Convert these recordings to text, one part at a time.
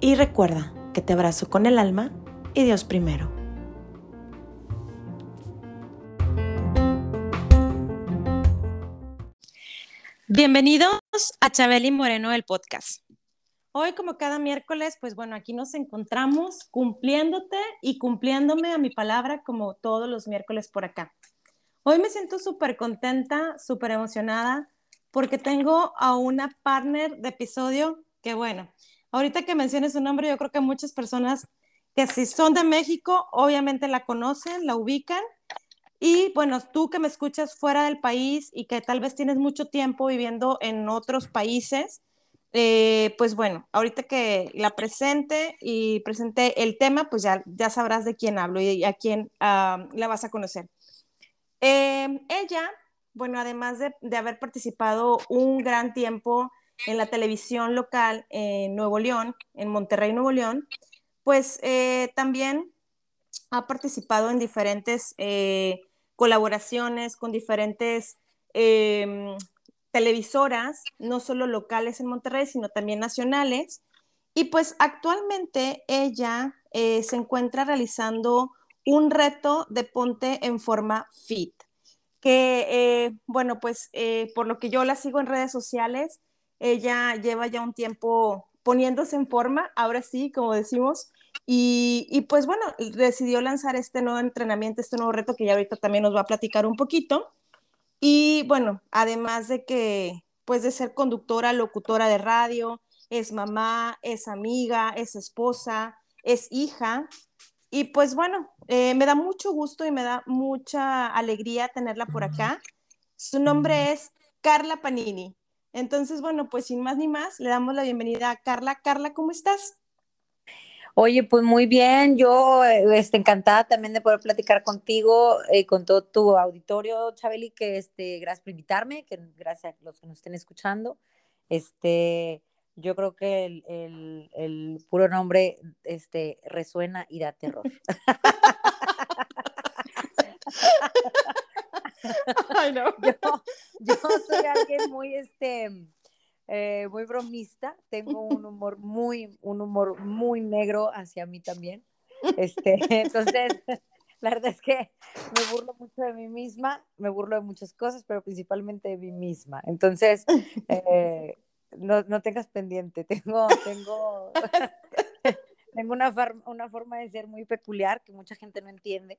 y recuerda que te abrazo con el alma y Dios primero. Bienvenidos a Chabeli Moreno, el podcast. Hoy, como cada miércoles, pues bueno, aquí nos encontramos cumpliéndote y cumpliéndome a mi palabra como todos los miércoles por acá. Hoy me siento súper contenta, súper emocionada, porque tengo a una partner de episodio que, bueno, ahorita que menciones su nombre, yo creo que muchas personas que si son de México, obviamente la conocen, la ubican, y bueno, tú que me escuchas fuera del país y que tal vez tienes mucho tiempo viviendo en otros países, eh, pues bueno, ahorita que la presente y presente el tema, pues ya, ya sabrás de quién hablo y a quién la vas a conocer. Eh, ella, bueno, además de, de, haber participado un gran tiempo en la televisión local en Nuevo León, en Monterrey, Nuevo León, pues eh, también ha participado en diferentes eh, colaboraciones con diferentes em, televisoras, no solo locales en Monterrey, sino también nacionales. Y pues actualmente ella eh, se encuentra realizando un reto de ponte en forma fit, que bueno, pues por lo que yo la sigo en redes sociales, ella lleva ya un tiempo poniéndose en forma, ahora sí, como decimos, y, pues bueno, decidió lanzar este nuevo entrenamiento, este nuevo reto que ya ahorita también nos va a platicar un poquito. Y bueno, además de que, pues de ser conductora, locutora de radio, es mamá, es amiga, es esposa, es hija. Y pues bueno, eh, me da mucho gusto y me da mucha alegría tenerla por acá. Su nombre es Carla Panini. Entonces, bueno, pues sin más ni más, le damos la bienvenida a Carla. Carla, ¿cómo estás? Oye, pues muy bien, yo este, encantada también de poder platicar contigo y eh, con todo tu auditorio, Chabeli, que este, gracias por invitarme, que gracias a los que nos estén escuchando. Este, yo creo que el, el, el puro nombre este, resuena y da terror. Ay, no. yo, yo soy alguien muy, este, eh, muy bromista, tengo un humor muy, un humor muy negro hacia mí también. Este, entonces, la verdad es que me burlo mucho de mí misma, me burlo de muchas cosas, pero principalmente de mí misma. Entonces, eh, no, no, tengas pendiente, tengo, tengo, tengo una, una forma de ser muy peculiar que mucha gente no entiende.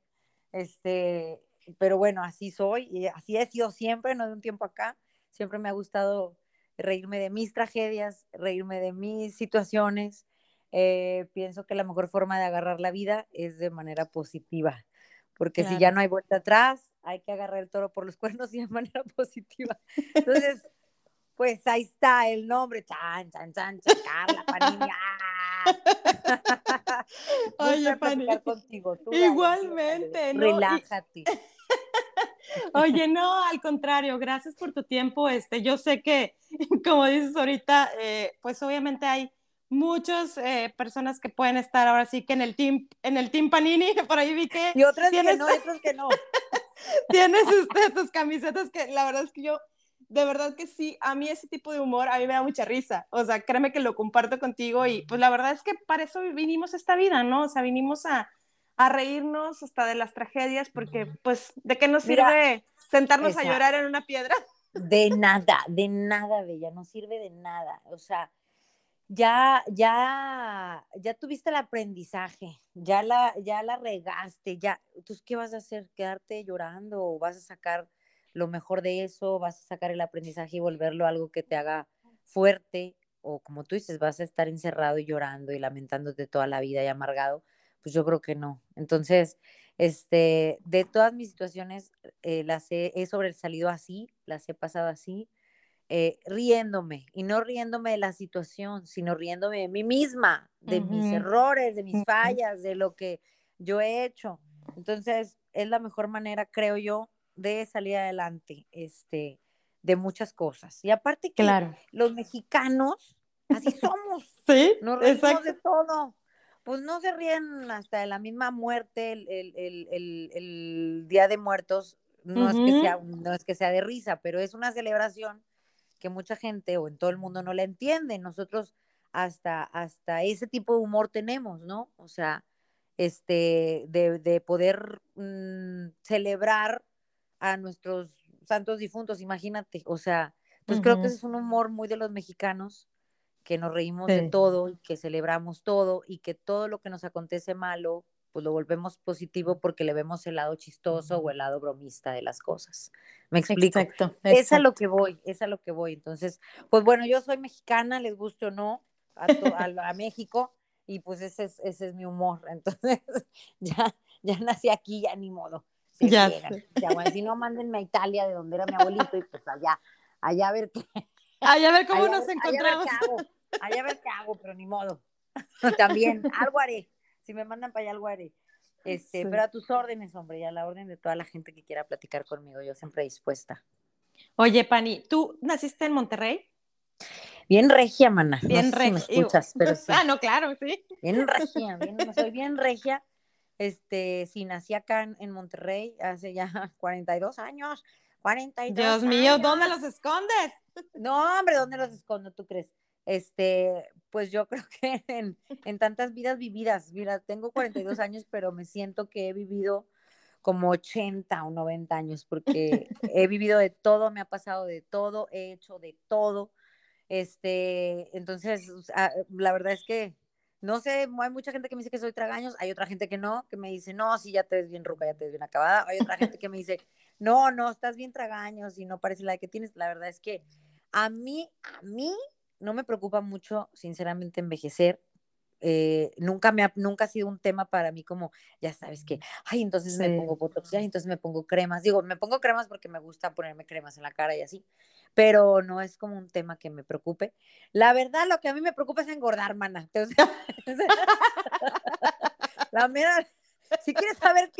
Este, pero bueno, así soy y así he sido siempre, no de un tiempo acá. Siempre me ha gustado reírme de mis tragedias, reírme de mis situaciones. Eh, pienso que la mejor forma de agarrar la vida es de manera positiva, porque si ya no hay vuelta atrás, hay que agarrar el toro por los cuernos y de manera positiva. Entonces, pues ahí está el nombre, chan, chan, chan, chan Carla Panini. Oye, Panini. Contigo. Igualmente, ¿no? Relájate. Oye, no, al contrario, gracias por tu tiempo. Este, yo sé que, como dices ahorita, eh, pues obviamente hay muchas eh, personas que pueden estar ahora sí que en el team, en el team Panini, por ahí vi que. Y otras tienes, que no, otras que no. tienes este, tus camisetas que la verdad es que yo, de verdad que sí, a mí ese tipo de humor, a mí me da mucha risa. O sea, créeme que lo comparto contigo y pues la verdad es que para eso vinimos esta vida, ¿no? O sea, vinimos a, a reírnos hasta de las tragedias, porque pues, ¿de qué nos sirve sentarnos a llorar en una piedra? De nada, de nada, Bella, no sirve de nada. O sea, ya, ya, ya tuviste el aprendizaje, ya la, ya la regaste, ya, entonces, ¿qué vas a hacer? ¿Quedarte llorando o vas a sacar lo mejor de eso? ¿Vas a sacar el aprendizaje y volverlo algo que te haga fuerte? O como tú dices, vas a estar encerrado y llorando y lamentándote toda la vida y amargado pues yo creo que no. Entonces, este, de todas mis situaciones, eh, las he, he, sobresalido así, las he pasado así. eh, riéndome y no riéndome de la situación, sino riéndome de mí misma, de mis errores, de mis fallas, de lo que yo he hecho. Entonces, es la mejor manera, creo yo, de salir adelante, este, de muchas cosas. Y aparte que los mexicanos, así somos, ¿Sí? nos reímos de todo. Pues no se ríen hasta de la misma muerte, el, Día de Muertos, no, es que sea, no es que sea de risa, pero es una celebración que mucha gente o en todo el mundo no la entiende. Nosotros hasta, hasta ese tipo de humor tenemos, ¿no? O sea, este, de, poder mm, celebrar a nuestros santos difuntos, imagínate, o sea, pues creo que ese es un humor muy de los mexicanos, que nos reímos de todo y que celebramos todo y que todo lo que nos acontece malo, pues lo volvemos positivo porque le vemos el lado chistoso o el lado bromista de las cosas. ¿Me explico? Exacto, Es a lo que voy, es a lo que voy. Entonces, pues bueno, yo soy mexicana, les guste o no, a, a, México, y pues ese es, ese es mi humor. Entonces, ya, ya nací aquí, ya ni modo. Ya, si no, mándenme a Italia, de donde era mi abuelito, y pues allá, allá a ver qué. Allá a ver cómo nos encontramos. Allá a ver qué hago, allá a ver qué hago, pero ni modo. También, algo haré si me mandan para allá algo haré. Este, pero a tus órdenes, hombre, y a la orden de toda la gente que quiera platicar conmigo, yo siempre dispuesta. Oye, Pani, ¿tú naciste en Monterrey? Bien regia, mana. Bien regia. escuchas, pero sí. Ah, no, claro, sí. Bien regia, bien, soy bien regia. Este, sí, nací acá en, Monterrey hace ya 42 años. 42 Dios mío, ¿dónde los escondes? No, hombre, ¿dónde los escondo, tú crees? Este, pues yo creo que en, tantas vidas vividas, mira, tengo 42 años, pero me siento que he vivido como 80 o 90 años, porque he vivido de todo, me ha pasado de todo, he hecho de todo. Este, entonces, la verdad es que, no sé, hay mucha gente que me dice que soy tragaños, hay otra gente que no, que me dice, no, sí, ya te ves bien ruca, ya te ves bien acabada, hay otra gente que me dice, no, no, estás bien tragaños y no parece la que tienes. La verdad es que a mí, a mí, no me preocupa mucho, sinceramente, envejecer. Eh, nunca me ha, nunca ha sido un tema para mí como, ya sabes que, ay, entonces me pongo botox, entonces me pongo cremas. Digo, me pongo cremas porque me gusta ponerme cremas en la cara y así, pero no es como un tema que me preocupe. La verdad, lo que a mí me preocupa es engordar, mana. la mera, si quieres saber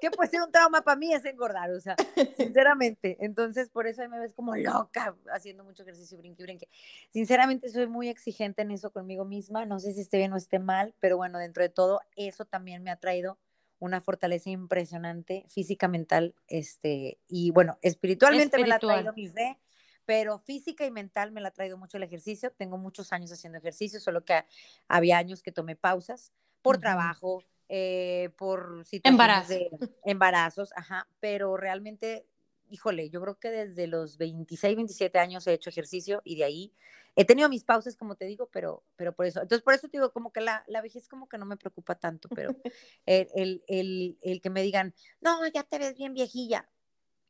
qué, puede ser un trauma para mí es engordar, o sea, sinceramente. Entonces, por eso me ves como loca haciendo mucho ejercicio, brinque, brinque. Sinceramente, soy muy exigente en eso conmigo misma. No sé si esté bien o esté mal, pero bueno, dentro de todo, eso también me ha traído una fortaleza impresionante física, mental, este, y bueno, espiritualmente me la ha traído mi fe, pero física y mental me la ha traído mucho el ejercicio. Tengo muchos años haciendo ejercicio, solo que había años que tomé pausas por trabajo, eh, por situaciones de embarazos, ajá, pero realmente, híjole, yo creo que desde los 26, 27 años he hecho ejercicio y de ahí he tenido mis pausas, como te digo, pero, pero por eso, entonces por eso te digo, como que la, la vejez como que no me preocupa tanto, pero el, el, el, el que me digan, no, ya te ves bien viejilla,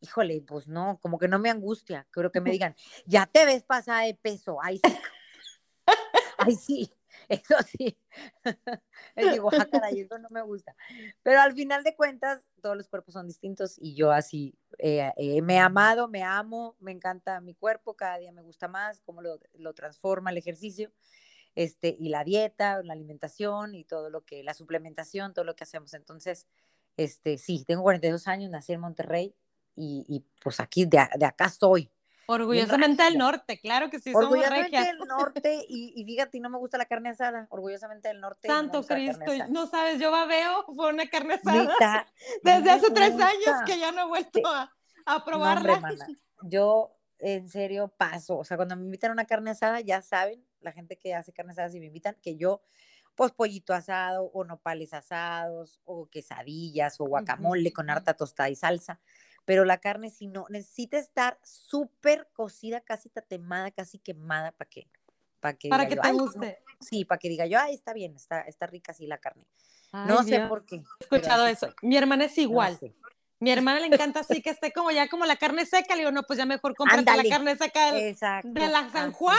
híjole, pues no, como que no me angustia, creo que me digan, ya te ves pasada de peso, ay sí, ay sí, eso sí, digo, ah, caray, eso no me gusta. Pero al final de cuentas, todos los cuerpos son distintos y yo así eh, eh, me he amado, me amo, me encanta mi cuerpo, cada día me gusta más, cómo lo, lo, transforma el ejercicio, este, y la dieta, la alimentación y todo lo que, la suplementación, todo lo que hacemos. Entonces, este, sí, tengo 42 años, nací en Monterrey y, y pues aquí, de, de acá estoy. Orgullosamente del norte, claro que sí, Orgullosamente del norte, y, y, fíjate, no me gusta la carne asada, orgullosamente del norte. Santo Cristo, no sabes, yo babeo por una carne asada desde hace tres años que ya no he vuelto a, a, probarla. yo, en serio, paso, o sea, cuando me invitan a una carne asada, ya saben, la gente que hace carne asada, si me invitan, que yo, pues pollito asado, o nopales asados, o quesadillas, o guacamole con harta tostada y salsa pero la carne si no, necesita estar súper cocida, casi tatemada, casi quemada para que, para que, para que te guste. sí, para que diga yo, ay, está bien, está, está rica así la carne. no sé por qué. He escuchado eso. Mi hermana es igual. Mi hermana le encanta así que esté como ya como la carne seca. Le digo, no, pues ya mejor cómprate la carne seca de, de la San Juan.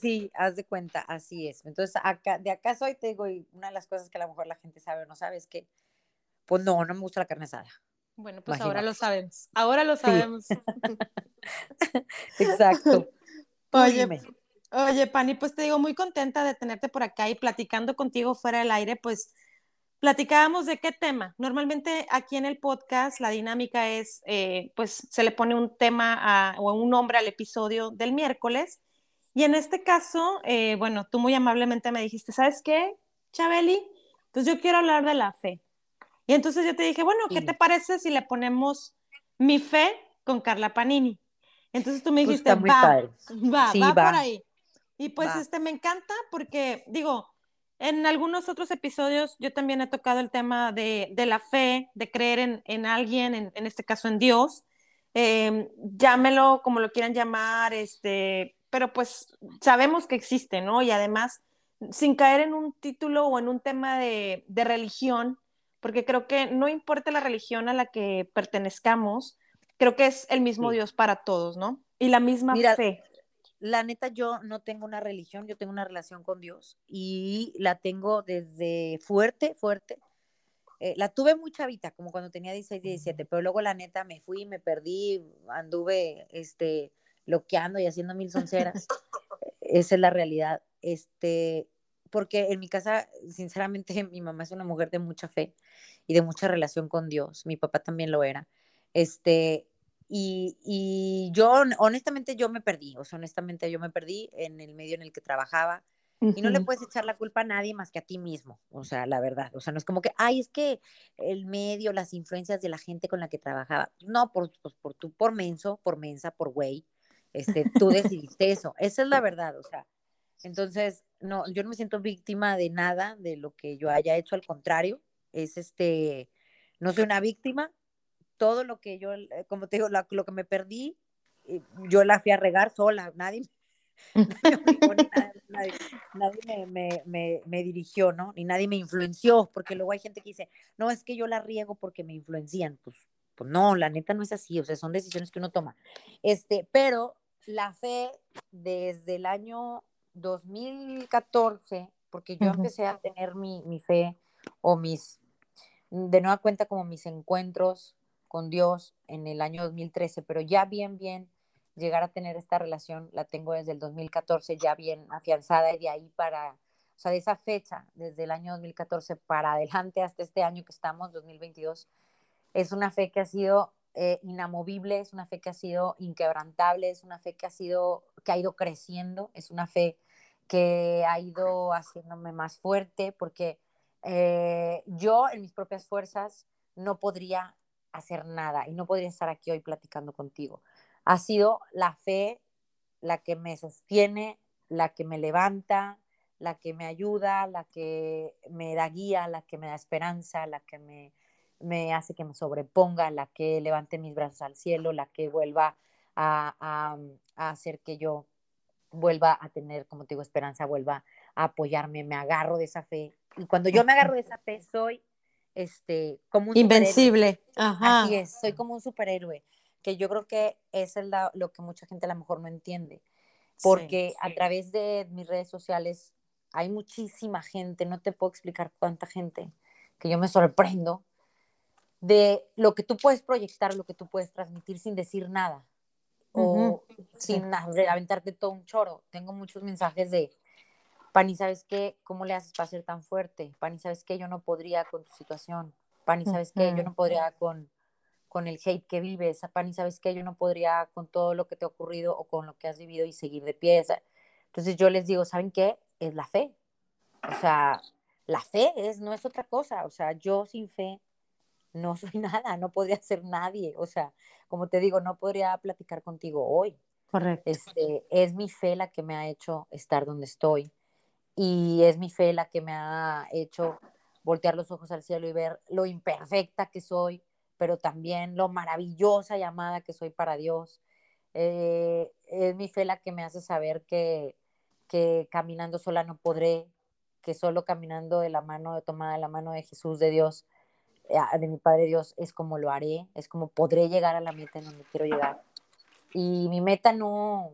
Sí, haz de cuenta, así es. Entonces, acá, de acá soy, te digo, y una de las cosas que a lo mejor la gente sabe o no sabe es que, pues no, no me gusta la carne asada. Bueno, pues ahora lo sabemos. Ahora lo sabemos. Exacto. Oye, oye, Pani, pues te digo, muy contenta de tenerte por acá y platicando contigo fuera del aire, pues platicábamos de qué tema. Normalmente aquí en el podcast la dinámica es, eh, pues se le pone un tema o un nombre al episodio del miércoles. Y en este caso, eh, bueno, tú muy amablemente me dijiste, ¿sabes qué, Chabeli? Pues yo quiero hablar de la fe. Y entonces yo te dije, bueno, ¿qué te parece si le ponemos mi fe con Carla Panini? Entonces tú me pues dijiste, va, va, va, por ahí. Y pues este me encanta porque, digo, en algunos otros episodios yo también he tocado el tema de, de la fe, de creer en, en alguien, en, en, este caso en Dios. Eh, llámelo como lo quieran llamar, este, pero pues sabemos que existe, ¿no? Y además, sin caer en un título o en un tema de, de religión, porque creo que no importa la religión a la que pertenezcamos, creo que es el mismo Dios para todos, ¿no? Y la misma fe. La neta, yo no tengo una religión, yo tengo una relación con Dios y la tengo desde fuerte, fuerte. Eh, la tuve muy chavita, como cuando tenía 16, 17, pero luego la neta me fui, me perdí, anduve este, loqueando y haciendo mil sonceras. Esa es la realidad. Este, porque en mi casa, sinceramente, mi mamá es una mujer de mucha fe y de mucha relación con Dios. Mi papá también lo era. Este, y, y yo, honestamente, yo me perdí, o sea, honestamente, yo me perdí en el medio en el que trabajaba. Y no le puedes echar la culpa a nadie más que a ti mismo, o sea, la verdad. O sea, no es como que, ay, es que el medio, las influencias de la gente con la que trabajaba. No, por, pues, por tú, por menso, por mensa, por güey, este, tú decidiste eso. Esa es la verdad, o sea, entonces, no, yo no me siento víctima de nada de lo que yo haya hecho, al contrario, es este, no soy una víctima, todo lo que yo, eh, como te digo, lo que me perdí, eh, yo la fui a regar sola, nadie, nadie, me, me, me, dirigió, ¿no? Ni nadie me influenció, porque luego hay gente que dice, no, es que yo la riego porque me influencian, pues, pues no, la neta no es así, o sea, son decisiones que uno toma. Este, pero la fe desde el año 2014, porque yo empecé a tener mi, mi, fe o mis, de nueva cuenta como mis encuentros con Dios en el año 2013, pero ya bien, bien llegar a tener esta relación la tengo desde el 2014, ya bien afianzada y de ahí para, o sea, de esa fecha, desde el año 2014 para adelante hasta este año que estamos, 2022, es una fe que ha sido eh, inamovible, es una fe que ha sido inquebrantable, es una fe que ha sido, que ha ido creciendo, es una fe que ha ido haciéndome más fuerte, porque eh, yo en mis propias fuerzas no podría hacer nada y no podría estar aquí hoy platicando contigo. Ha sido la fe la que me sostiene, la que me levanta, la que me ayuda, la que me da guía, la que me da esperanza, la que me, me hace que me sobreponga, la que levante mis brazos al cielo, la que vuelva a, a hacer que yo vuelva a tener, como te digo, esperanza, vuelva a apoyarme, me agarro de esa fe. Y cuando yo me agarro de esa fe, soy este, como un invencible. Ajá. Así es, soy como un superhéroe, que yo creo que es lo que mucha gente a lo mejor no entiende, porque a través de mis redes sociales hay muchísima gente, no te puedo explicar cuánta gente, que yo me sorprendo de lo que tú puedes proyectar, lo que tú puedes transmitir sin decir nada o sin aventarte todo un choro. Tengo muchos mensajes de, Pani, ¿sabes qué? ¿Cómo le haces para ser tan fuerte? Pani, ¿sabes qué? Yo no podría con tu situación. Pani, ¿sabes qué? Yo no podría con, con el hate que vives. Pani, ¿sabes qué? Yo no podría con todo lo que te ha ocurrido o con lo que has vivido y seguir de pie. Entonces yo les digo, ¿saben qué? Es la fe. O sea, la fe es, no es otra cosa. O sea, yo sin fe no soy nada, no podría ser nadie. O sea, como te digo, no podría platicar contigo hoy. Correcto. Este, es mi fe la que me ha hecho estar donde estoy y es mi fe la que me ha hecho voltear los ojos al cielo y ver lo imperfecta que soy, pero también lo maravillosa y amada que soy para Dios. Eh, es mi fe la que me hace saber que, que caminando sola no podré, que solo caminando de la mano, de tomada de la mano de Jesús, de Dios, de mi Padre Dios, es como lo haré, es como podré llegar a la meta en donde quiero llegar. Y mi meta no,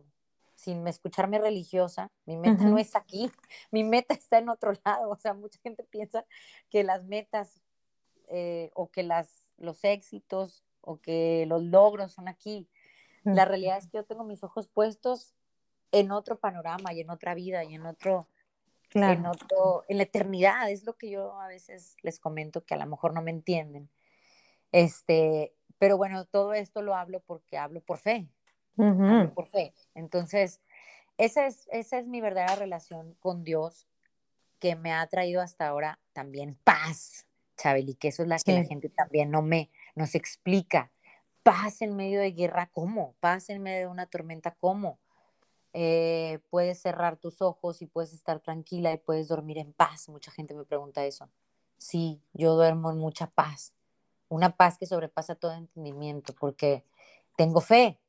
sin escucharme religiosa, mi meta no es aquí, mi meta está en otro lado. O sea, mucha gente piensa que las metas eh, o que las, los éxitos o que los logros son aquí. La realidad es que yo tengo mis ojos puestos en otro panorama y en otra vida y en otro, en otro, en la eternidad. Es lo que yo a veces les comento que a lo mejor no me entienden. Este, pero bueno, todo esto lo hablo porque hablo por fe. por fe. Entonces, esa es, esa es mi verdadera relación con Dios que me ha traído hasta ahora también paz, Chabeli, que eso es la que la gente también no me nos explica. Paz en medio de guerra, ¿cómo? Paz en medio de una tormenta, ¿cómo? Eh, puedes cerrar tus ojos y puedes estar tranquila y puedes dormir en paz. Mucha gente me pregunta eso. Sí, yo duermo en mucha paz, una paz que sobrepasa todo entendimiento, porque tengo fe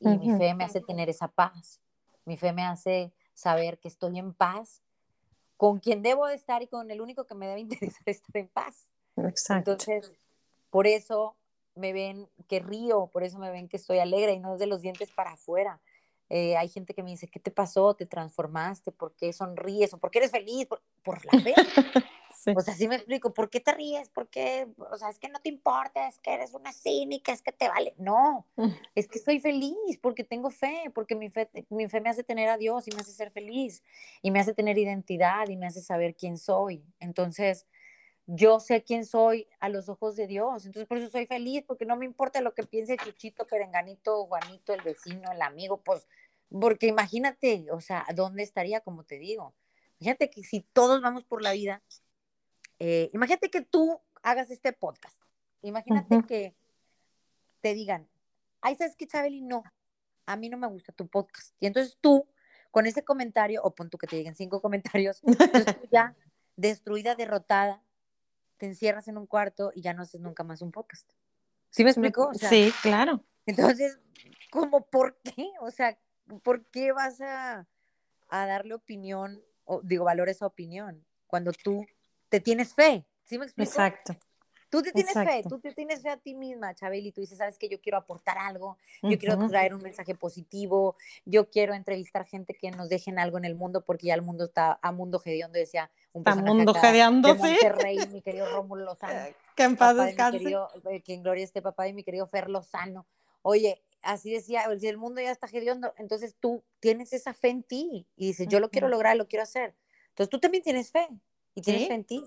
y mi fe me hace tener esa paz. Mi fe me hace saber que estoy en paz con quien debo de estar y con el único que me debe interesar estar en paz. Exacto. Entonces, por eso me ven que río, por eso me ven que estoy alegre y no es de los dientes para afuera. Eh, hay gente que me dice, ¿qué te pasó? ¿Te transformaste? ¿Por qué sonríes? ¿O por qué eres feliz? Por, la fe. O sea, así me explico, ¿por qué te ríes? ¿Por qué? O sea, es que no te importa, es que eres una cínica, es que te vale. No, es que estoy feliz porque tengo fe, porque mi fe, mi fe me hace tener a Dios y me hace ser feliz y me hace tener identidad y me hace saber quién soy. Entonces, yo sé quién soy a los ojos de Dios. Entonces, por eso soy feliz, porque no me importa lo que piense Chuchito, Perenganito, Juanito, el vecino, el amigo, pues, porque imagínate, o sea, ¿dónde estaría, como te digo? Imagínate que si todos vamos por la vida, eh, imagínate que tú hagas este podcast. Imagínate que te digan, ay, ¿sabes qué, Chabeli? No, a mí no me gusta tu podcast. Y entonces tú, con ese comentario, o pon tú que te digan cinco comentarios, entonces tú ya destruida, derrotada, te encierras en un cuarto y ya no haces nunca más un podcast. ¿Sí me explico? sí, claro. Entonces, ¿cómo por qué? O sea, ¿por qué vas a, a darle opinión, o digo, valor a esa opinión, cuando tú te tienes fe? ¿Sí me explico? Exacto. Tú te tienes fe, tú te tienes fe a ti misma, Chabeli, tú dices, sabes que yo quiero aportar algo, yo quiero traer un mensaje positivo, yo quiero entrevistar gente que nos dejen algo en el mundo, porque ya el mundo está a mundo hediondo, decía un personaje mundo hediondo, sí. Monterrey, mi querido Rómulo Lozano. que en paz descanse. Eh, que en gloria esté papá de mi querido Fer Lozano. Oye, así decía, si el mundo ya está hediondo, entonces tú tienes esa fe en ti y dices, yo lo quiero lograr, lo quiero hacer. Entonces tú también tienes fe y tienes fe en ti.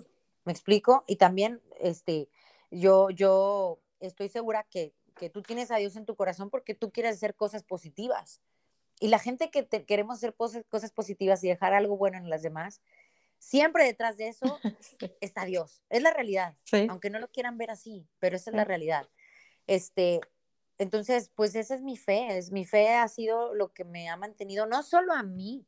¿Me explico? Y también, este, yo, yo estoy segura que, que tú tienes a Dios en tu corazón porque tú quieres hacer cosas positivas. Y la gente que queremos hacer cosas, cosas positivas y dejar algo bueno en las demás, siempre detrás de eso está Dios. Es la realidad, aunque no lo quieran ver así, pero esa es la realidad. Este, entonces, pues esa es mi fe, es mi fe ha sido lo que me ha mantenido, no solo a mí,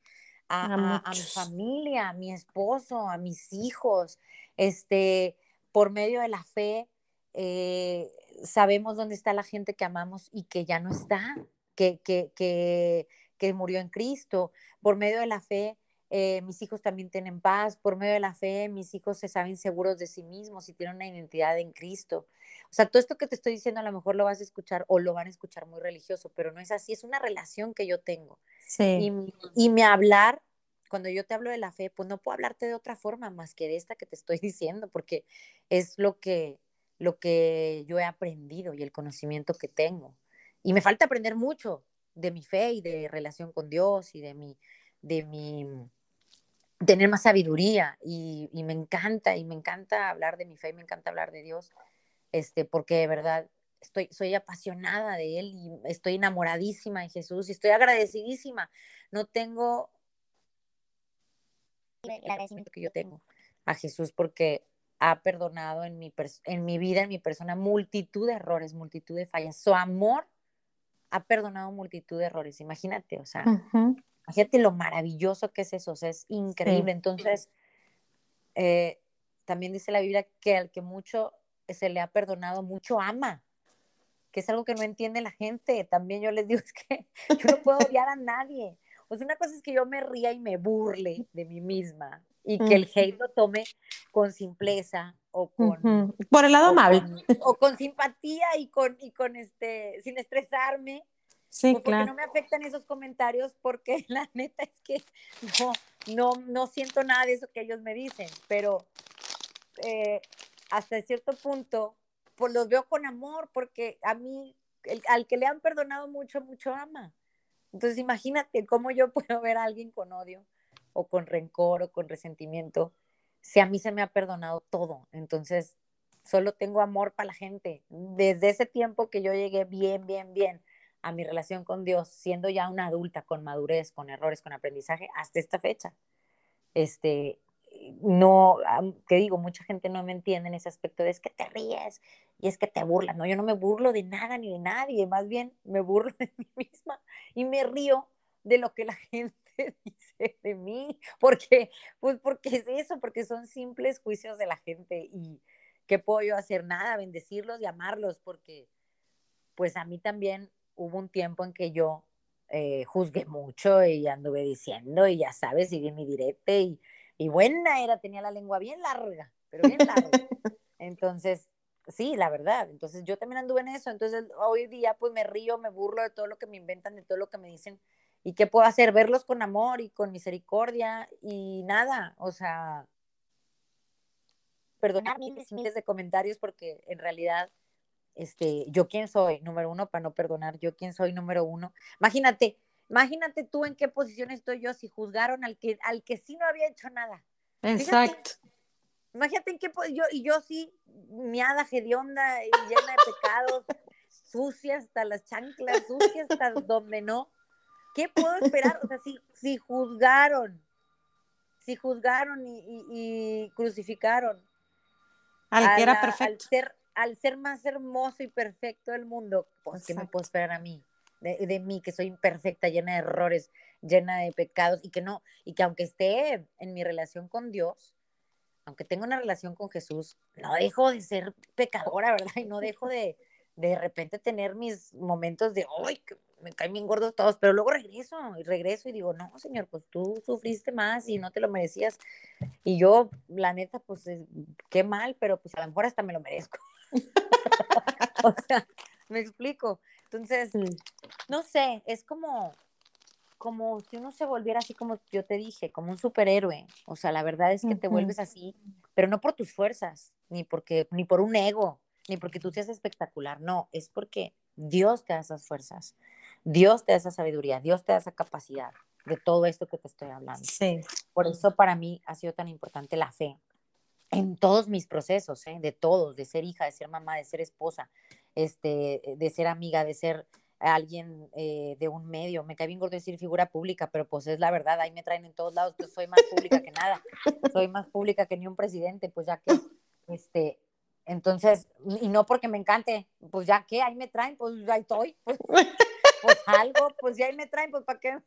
a, mi familia, a mi esposo, a mis hijos, este, por medio de la fe, eh, sabemos dónde está la gente que amamos y que ya no está, que, que, que, que murió en Cristo. Por medio de la fe, eh, mis hijos también tienen paz. Por medio de la fe, mis hijos se saben seguros de sí mismos y tienen una identidad en Cristo. O sea, todo esto que te estoy diciendo a lo mejor lo vas a escuchar o lo van a escuchar muy religioso, pero no es así, es una relación que yo tengo. Sí. Y, y mi hablar, cuando yo te hablo de la fe, pues no puedo hablarte de otra forma más que de esta que te estoy diciendo, porque es lo que, lo que yo he aprendido y el conocimiento que tengo. Y me falta aprender mucho de mi fe y de relación con Dios y de mi, de mi tener más sabiduría y, me encanta y me encanta hablar de mi fe y me encanta hablar de Dios este, porque de verdad estoy, soy apasionada de Él y estoy enamoradísima de Jesús y estoy agradecidísima. No tengo el agradecimiento que yo tengo a Jesús porque ha perdonado en mi, en mi vida, en mi persona, multitud de errores, multitud de fallas. Su amor ha perdonado multitud de errores. Imagínate, o sea, imagínate lo maravilloso que es eso, o sea, es increíble. Entonces, eh, también dice la Biblia que al que mucho se le ha perdonado, mucho ama, que es algo que no entiende la gente. También yo les digo, es que yo no puedo odiar a nadie. O sea, una cosa es que yo me ría y me burle de mí misma y que el hate lo tome con simpleza o con... Por el lado amable. o con simpatía y con, y con este, sin estresarme. Sí, porque no me afectan esos comentarios porque la neta es que no, no, no siento nada de eso que ellos me dicen, pero eh, hasta cierto punto, pues los veo con amor, porque a mí, al que le han perdonado mucho, mucho ama. Entonces imagínate cómo yo puedo ver a alguien con odio o con rencor o con resentimiento si a mí se me ha perdonado todo. Entonces, solo tengo amor para la gente. Desde ese tiempo que yo llegué bien, bien, bien a mi relación con Dios, siendo ya una adulta con madurez, con errores, con aprendizaje, hasta esta fecha. Este, no, que digo, mucha gente no me entiende en ese aspecto de es que te ríes y es que te burlas. No, yo no me burlo de nada ni de nadie, más bien me burlo de mí misma y me río de lo que la gente dice de mí, porque, pues porque es eso, porque son simples juicios de la gente y ¿qué puedo yo hacer? Nada, bendecirlos y amarlos, porque pues a mí también hubo un tiempo en que yo eh, juzgué mucho y anduve diciendo y ya sabes, sigue mi directe y y buena era, tenía la lengua bien larga, pero bien larga. Entonces, sí, la verdad. Entonces yo también anduve en eso. Entonces hoy día pues me río, me burlo de todo lo que me inventan, de todo lo que me dicen. ¿Y qué puedo hacer? Verlos con amor y con misericordia y nada. O sea, perdonar miles y miles de comentarios porque en realidad, este, yo quién soy, número uno, para no perdonar, yo quién soy, número uno. Imagínate, Imagínate tú en qué posición estoy yo si juzgaron al que, al que sí no había hecho nada. Exacto. Imagínate en qué yo, y yo sí, miada, hedionda y llena de pecados, sucia hasta las chanclas, sucia hasta donde no. ¿Qué puedo esperar? O sea, si, si juzgaron, si juzgaron y, crucificaron al que era perfecto. Al ser, al ser más hermoso y perfecto del mundo, pues, ¿qué me puedo esperar a mí? de, mí, que soy imperfecta, llena de errores, llena de pecados, y que no, y que aunque esté en mi relación con Dios, aunque tenga una relación con Jesús, no dejo de ser pecadora, ¿verdad? Y no dejo de de repente tener mis momentos de, ¡ay! me caen bien gordos todos, pero luego regreso y regreso y digo, no, señor, pues tú sufriste más y no te lo merecías. Y yo, la neta, pues qué mal, pero pues a lo mejor hasta me lo merezco. o sea, me explico. Entonces, no sé, es como, como si uno se volviera así como yo te dije, como un superhéroe. O sea, la verdad es que te vuelves así, pero no por tus fuerzas, ni porque, ni por un ego, ni porque tú seas espectacular. No, es porque Dios te da esas fuerzas, Dios te da esa sabiduría, Dios te da esa capacidad de todo esto que te estoy hablando. Sí. Por eso para mí ha sido tan importante la fe en todos mis procesos, ¿eh? de todos, de ser hija, de ser mamá, de ser esposa, este, de ser amiga, de ser alguien eh, de un medio. Me cae bien gordo decir figura pública, pero pues es la verdad, ahí me traen en todos lados, pues soy más pública que nada, soy más pública que ni un presidente, pues ya que, este, entonces, y no porque me encante, pues ya que ahí me traen, pues ahí estoy, pues, pues algo, pues ya ahí me traen, pues ¿para qué,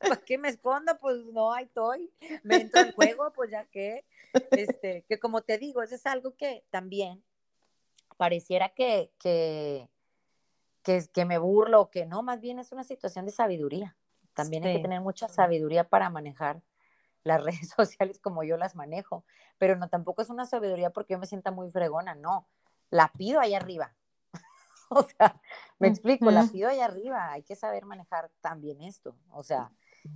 para qué me escondo? Pues no, ahí estoy, me entro al juego, pues ya que, este, que como te digo, eso es algo que también pareciera que, que, que, me burlo, que no, más bien es una situación de sabiduría. También hay que tener mucha sabiduría para manejar las redes sociales como yo las manejo, pero no tampoco es una sabiduría porque yo me sienta muy fregona, no, la pido ahí arriba. o sea, me explico, la pido ahí arriba, hay que saber manejar también esto, o sea,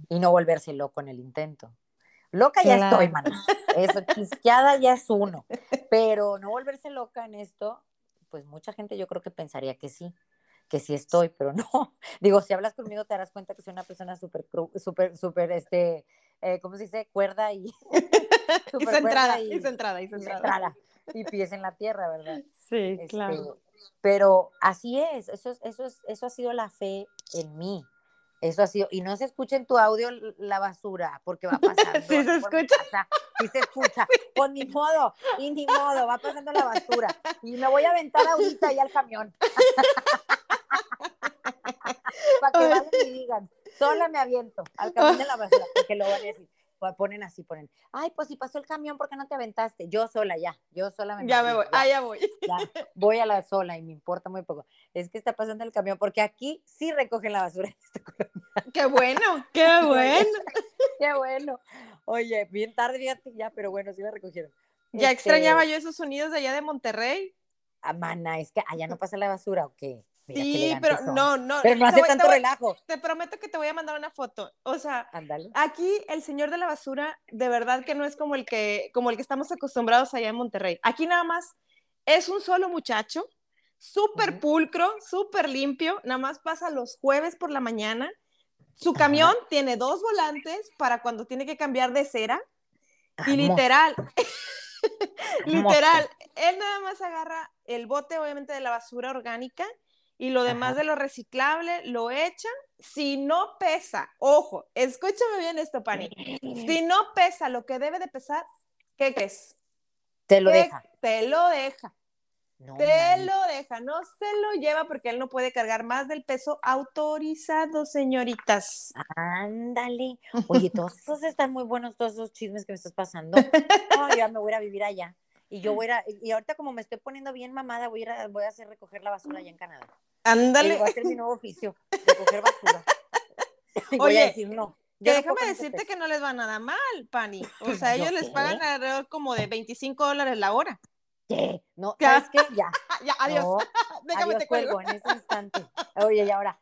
y no volverse loco en el intento. Loca ya estoy, mano. Eso, chisqueada ya es uno. Pero no volverse loca en esto, pues mucha gente yo creo que pensaría que sí, que sí estoy, pero no. Digo, si hablas conmigo te darás cuenta que soy una persona súper, súper, súper, este, eh, ¿cómo se dice? Cuerda y... y centrada, y, y, centrada, y centrada. Y pies en la tierra, ¿verdad? Sí, este, claro. Pero así es, eso, eso, es, eso ha sido la fe en mí. Eso ha sido, y no se escucha en tu audio la basura, porque va pasando. sí se escucha. sí se escucha. Con ni modo, y ni modo, va pasando la basura. Y me voy a aventar ahorita ahí al camión. Para que vayan y digan, sola me aviento al camión de la basura, porque lo van a decir ponen así, ponen, ay, pues si pasó el camión, ¿por qué no te aventaste? Yo sola, ya, yo sola me Ya me voy, ah, ya voy. voy a la sola y me importa muy poco. Es que está pasando el camión, porque aquí sí recogen la basura colonia. Qué bueno, qué bueno. qué bueno. Oye, bien tarde, fíjate ya, pero bueno, sí la recogieron. Ya extrañaba este yo esos sonidos de allá de Monterrey. Ah, mana, es que allá no pasa la basura, ¿o qué? Sí, pero no, no. Pero no hace tanto relajo. Te prometo que te voy a mandar una foto. O sea, aquí el señor de la basura, de verdad que no es como el que, como el que estamos acostumbrados allá en Monterrey. Aquí nada más es un solo muchacho súper pulcro, súper limpio, nada más pasa los jueves por la mañana. Su camión tiene dos volantes para cuando tiene que cambiar de cera. Y literal, literal, él nada más agarra el bote, obviamente, de la basura orgánica y lo demás de lo reciclable lo echa. Si no pesa, ojo, escúchame bien esto, Pani. Si no pesa lo que debe de pesar, ¿qué crees? Te lo deja. Te lo deja. te lo deja, no se lo lleva porque él no puede cargar más del peso autorizado, señoritas. Ándale. Oye, todos esos están muy buenos, todos esos chismes que me estás pasando. Ya me voy a vivir allá. Y yo voy a, y ahorita como me estoy poniendo bien mamada, voy a, voy a hacer recoger la basura allá en Canadá. Ándale. Voy a hacer mi nuevo oficio, recoger basura. Oye, decir no. déjame decirte que no les va nada mal, Pani. O sea, ellos les pagan alrededor como de 25 dólares la hora. ¿Qué? No, ¿sabes qué? Ya. ya, adiós. déjame te cuelgo en ese instante. Oye, y ahora,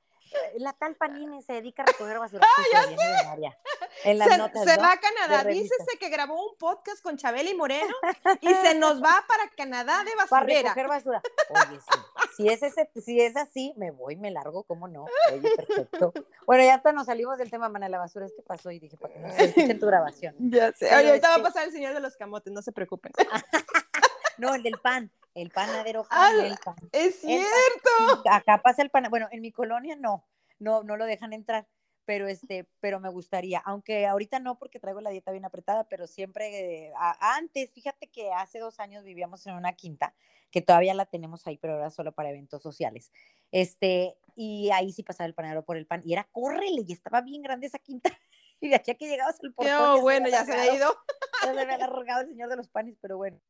la tal Panini se dedica a recoger basura. ¡Ah, ya sé! En las se, notas, se va a Canadá. Dícese que grabó un podcast con Chabeli Moreno y se nos va para Canadá de basurera. Para recoger basura. Oye, sí. Si es, ese, si es así, me voy, me largo, ¿cómo no? Oye, perfecto. Bueno, ya hasta nos salimos del tema, mana, la basura. ¿Qué pasó? Y dije, para que no se escuche tu grabación. Ya sé. Oye, ahorita va a pasar el señor de los camotes, no se preocupen. no, el del pan. El panadero ah, el pan. Es cierto. acá pasa el pan. Bueno, en mi colonia no no, no lo dejan entrar, pero este, pero me gustaría, aunque ahorita no porque traigo la dieta bien apretada, pero siempre, antes, fíjate que hace dos años vivíamos en una quinta, que todavía la tenemos ahí, pero ahora solo para eventos sociales, este, y ahí sí pasaba el panadero por el pan, y era córrele, y estaba bien grande esa quinta, y de aquí a que llegabas al portón. bueno, ya se había ido. Ya se había alargado el señor de los panes, pero bueno.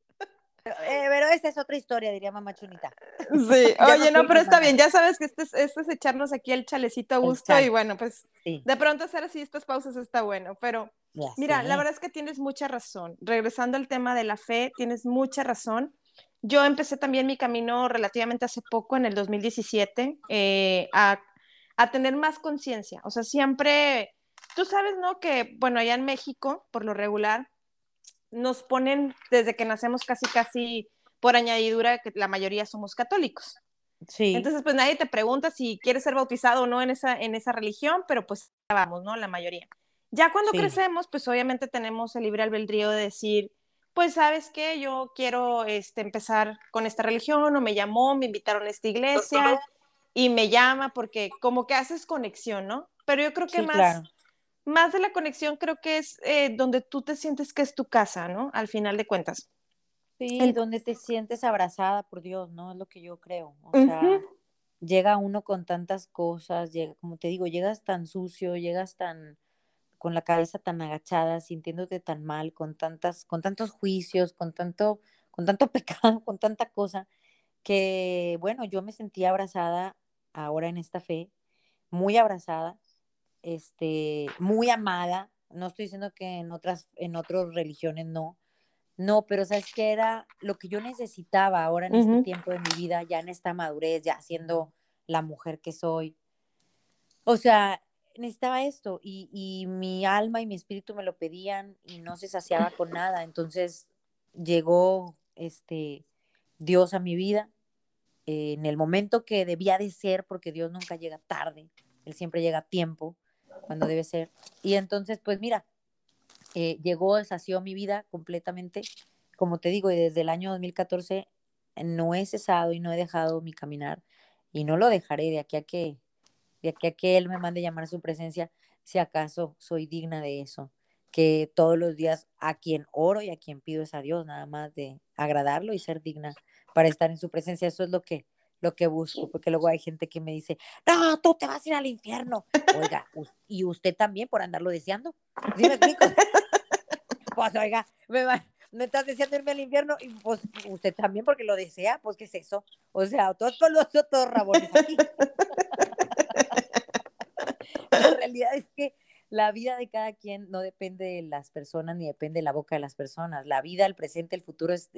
Eh, pero esa es otra historia, diría mamá chunita. Sí, oye, no, pero está bien, ya sabes que este es, este es echarnos aquí el chalecito a gusto y bueno, pues de pronto hacer así estas pausas está bueno, pero mira, la verdad es que tienes mucha razón. Regresando al tema de la fe, tienes mucha razón. Yo empecé también mi camino relativamente hace poco, en el 2017, eh, a, a tener más conciencia. O sea, siempre, tú sabes, ¿no? Que, bueno, allá en México, por lo regular, nos ponen desde que nacemos casi, casi por añadidura que la mayoría somos católicos. Sí. Entonces, pues nadie te pregunta si quieres ser bautizado o no en esa, en esa religión, pero pues vamos, ¿no? La mayoría. Ya cuando crecemos, pues obviamente tenemos el libre albedrío de decir, pues sabes qué, yo quiero este, empezar con esta religión o me llamó, me invitaron a esta iglesia y me llama porque como que haces conexión, ¿no? Pero yo creo que más, más de la conexión creo que es eh, donde tú te sientes que es tu casa, ¿no? Al final de cuentas. Sí, donde te sientes abrazada por Dios, ¿no? Es lo que yo creo. O sea, llega uno con tantas cosas, llega, como te digo, llegas tan sucio, llegas tan con la cabeza tan agachada, sintiéndote tan mal, con tantas, con tantos juicios, con tanto, con tanto pecado, con tanta cosa, que bueno, yo me sentía abrazada ahora en esta fe, muy abrazada, este, muy amada. No estoy diciendo que en otras, en otras religiones no. No, pero sabes que era lo que yo necesitaba ahora en este tiempo de mi vida, ya en esta madurez, ya siendo la mujer que soy. O sea, necesitaba esto y, y mi alma y mi espíritu me lo pedían y no se saciaba con nada. Entonces llegó este Dios a mi vida en el momento que debía de ser, porque Dios nunca llega tarde, Él siempre llega a tiempo cuando debe ser. Y entonces, pues mira, eh, llegó, sació mi vida completamente, como te digo, y desde el año 2014 no he cesado y no he dejado mi caminar y no lo dejaré de aquí a que, de aquí a que Él me mande llamar a su presencia, si acaso soy digna de eso, que todos los días a quien oro y a quien pido es a Dios, nada más de agradarlo y ser digna para estar en su presencia, eso es lo que lo que busco, porque luego hay gente que me dice, no, tú te vas a ir al infierno. Oiga, y usted también por andarlo deseando. ¿Sí me explico? pues oiga, me, me estás deseando irme al infierno y pues usted también porque lo desea, pues qué es eso. O sea, todos con los todos rabones aquí. La realidad es que la vida de cada quien no depende de las personas ni depende de la boca de las personas. La vida, el presente, el futuro es,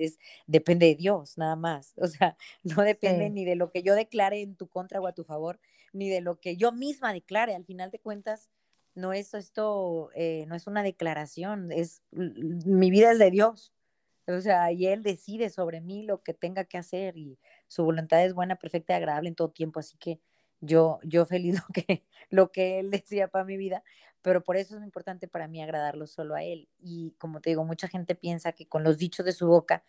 depende de Dios, nada más. O sea, no depende ni de lo que yo declare en tu contra o a tu favor, ni de lo que yo misma declare. Al final de cuentas, no es esto, eh, no es una declaración, es mi vida es de Dios. O sea, y él decide sobre mí lo que tenga que hacer y su voluntad es buena, perfecta y agradable en todo tiempo. Así que yo, yo feliz lo que, lo que él decía para mi vida, pero por eso es importante para mí agradarlo solo a él. Y como te digo, mucha gente piensa que con los dichos de su boca,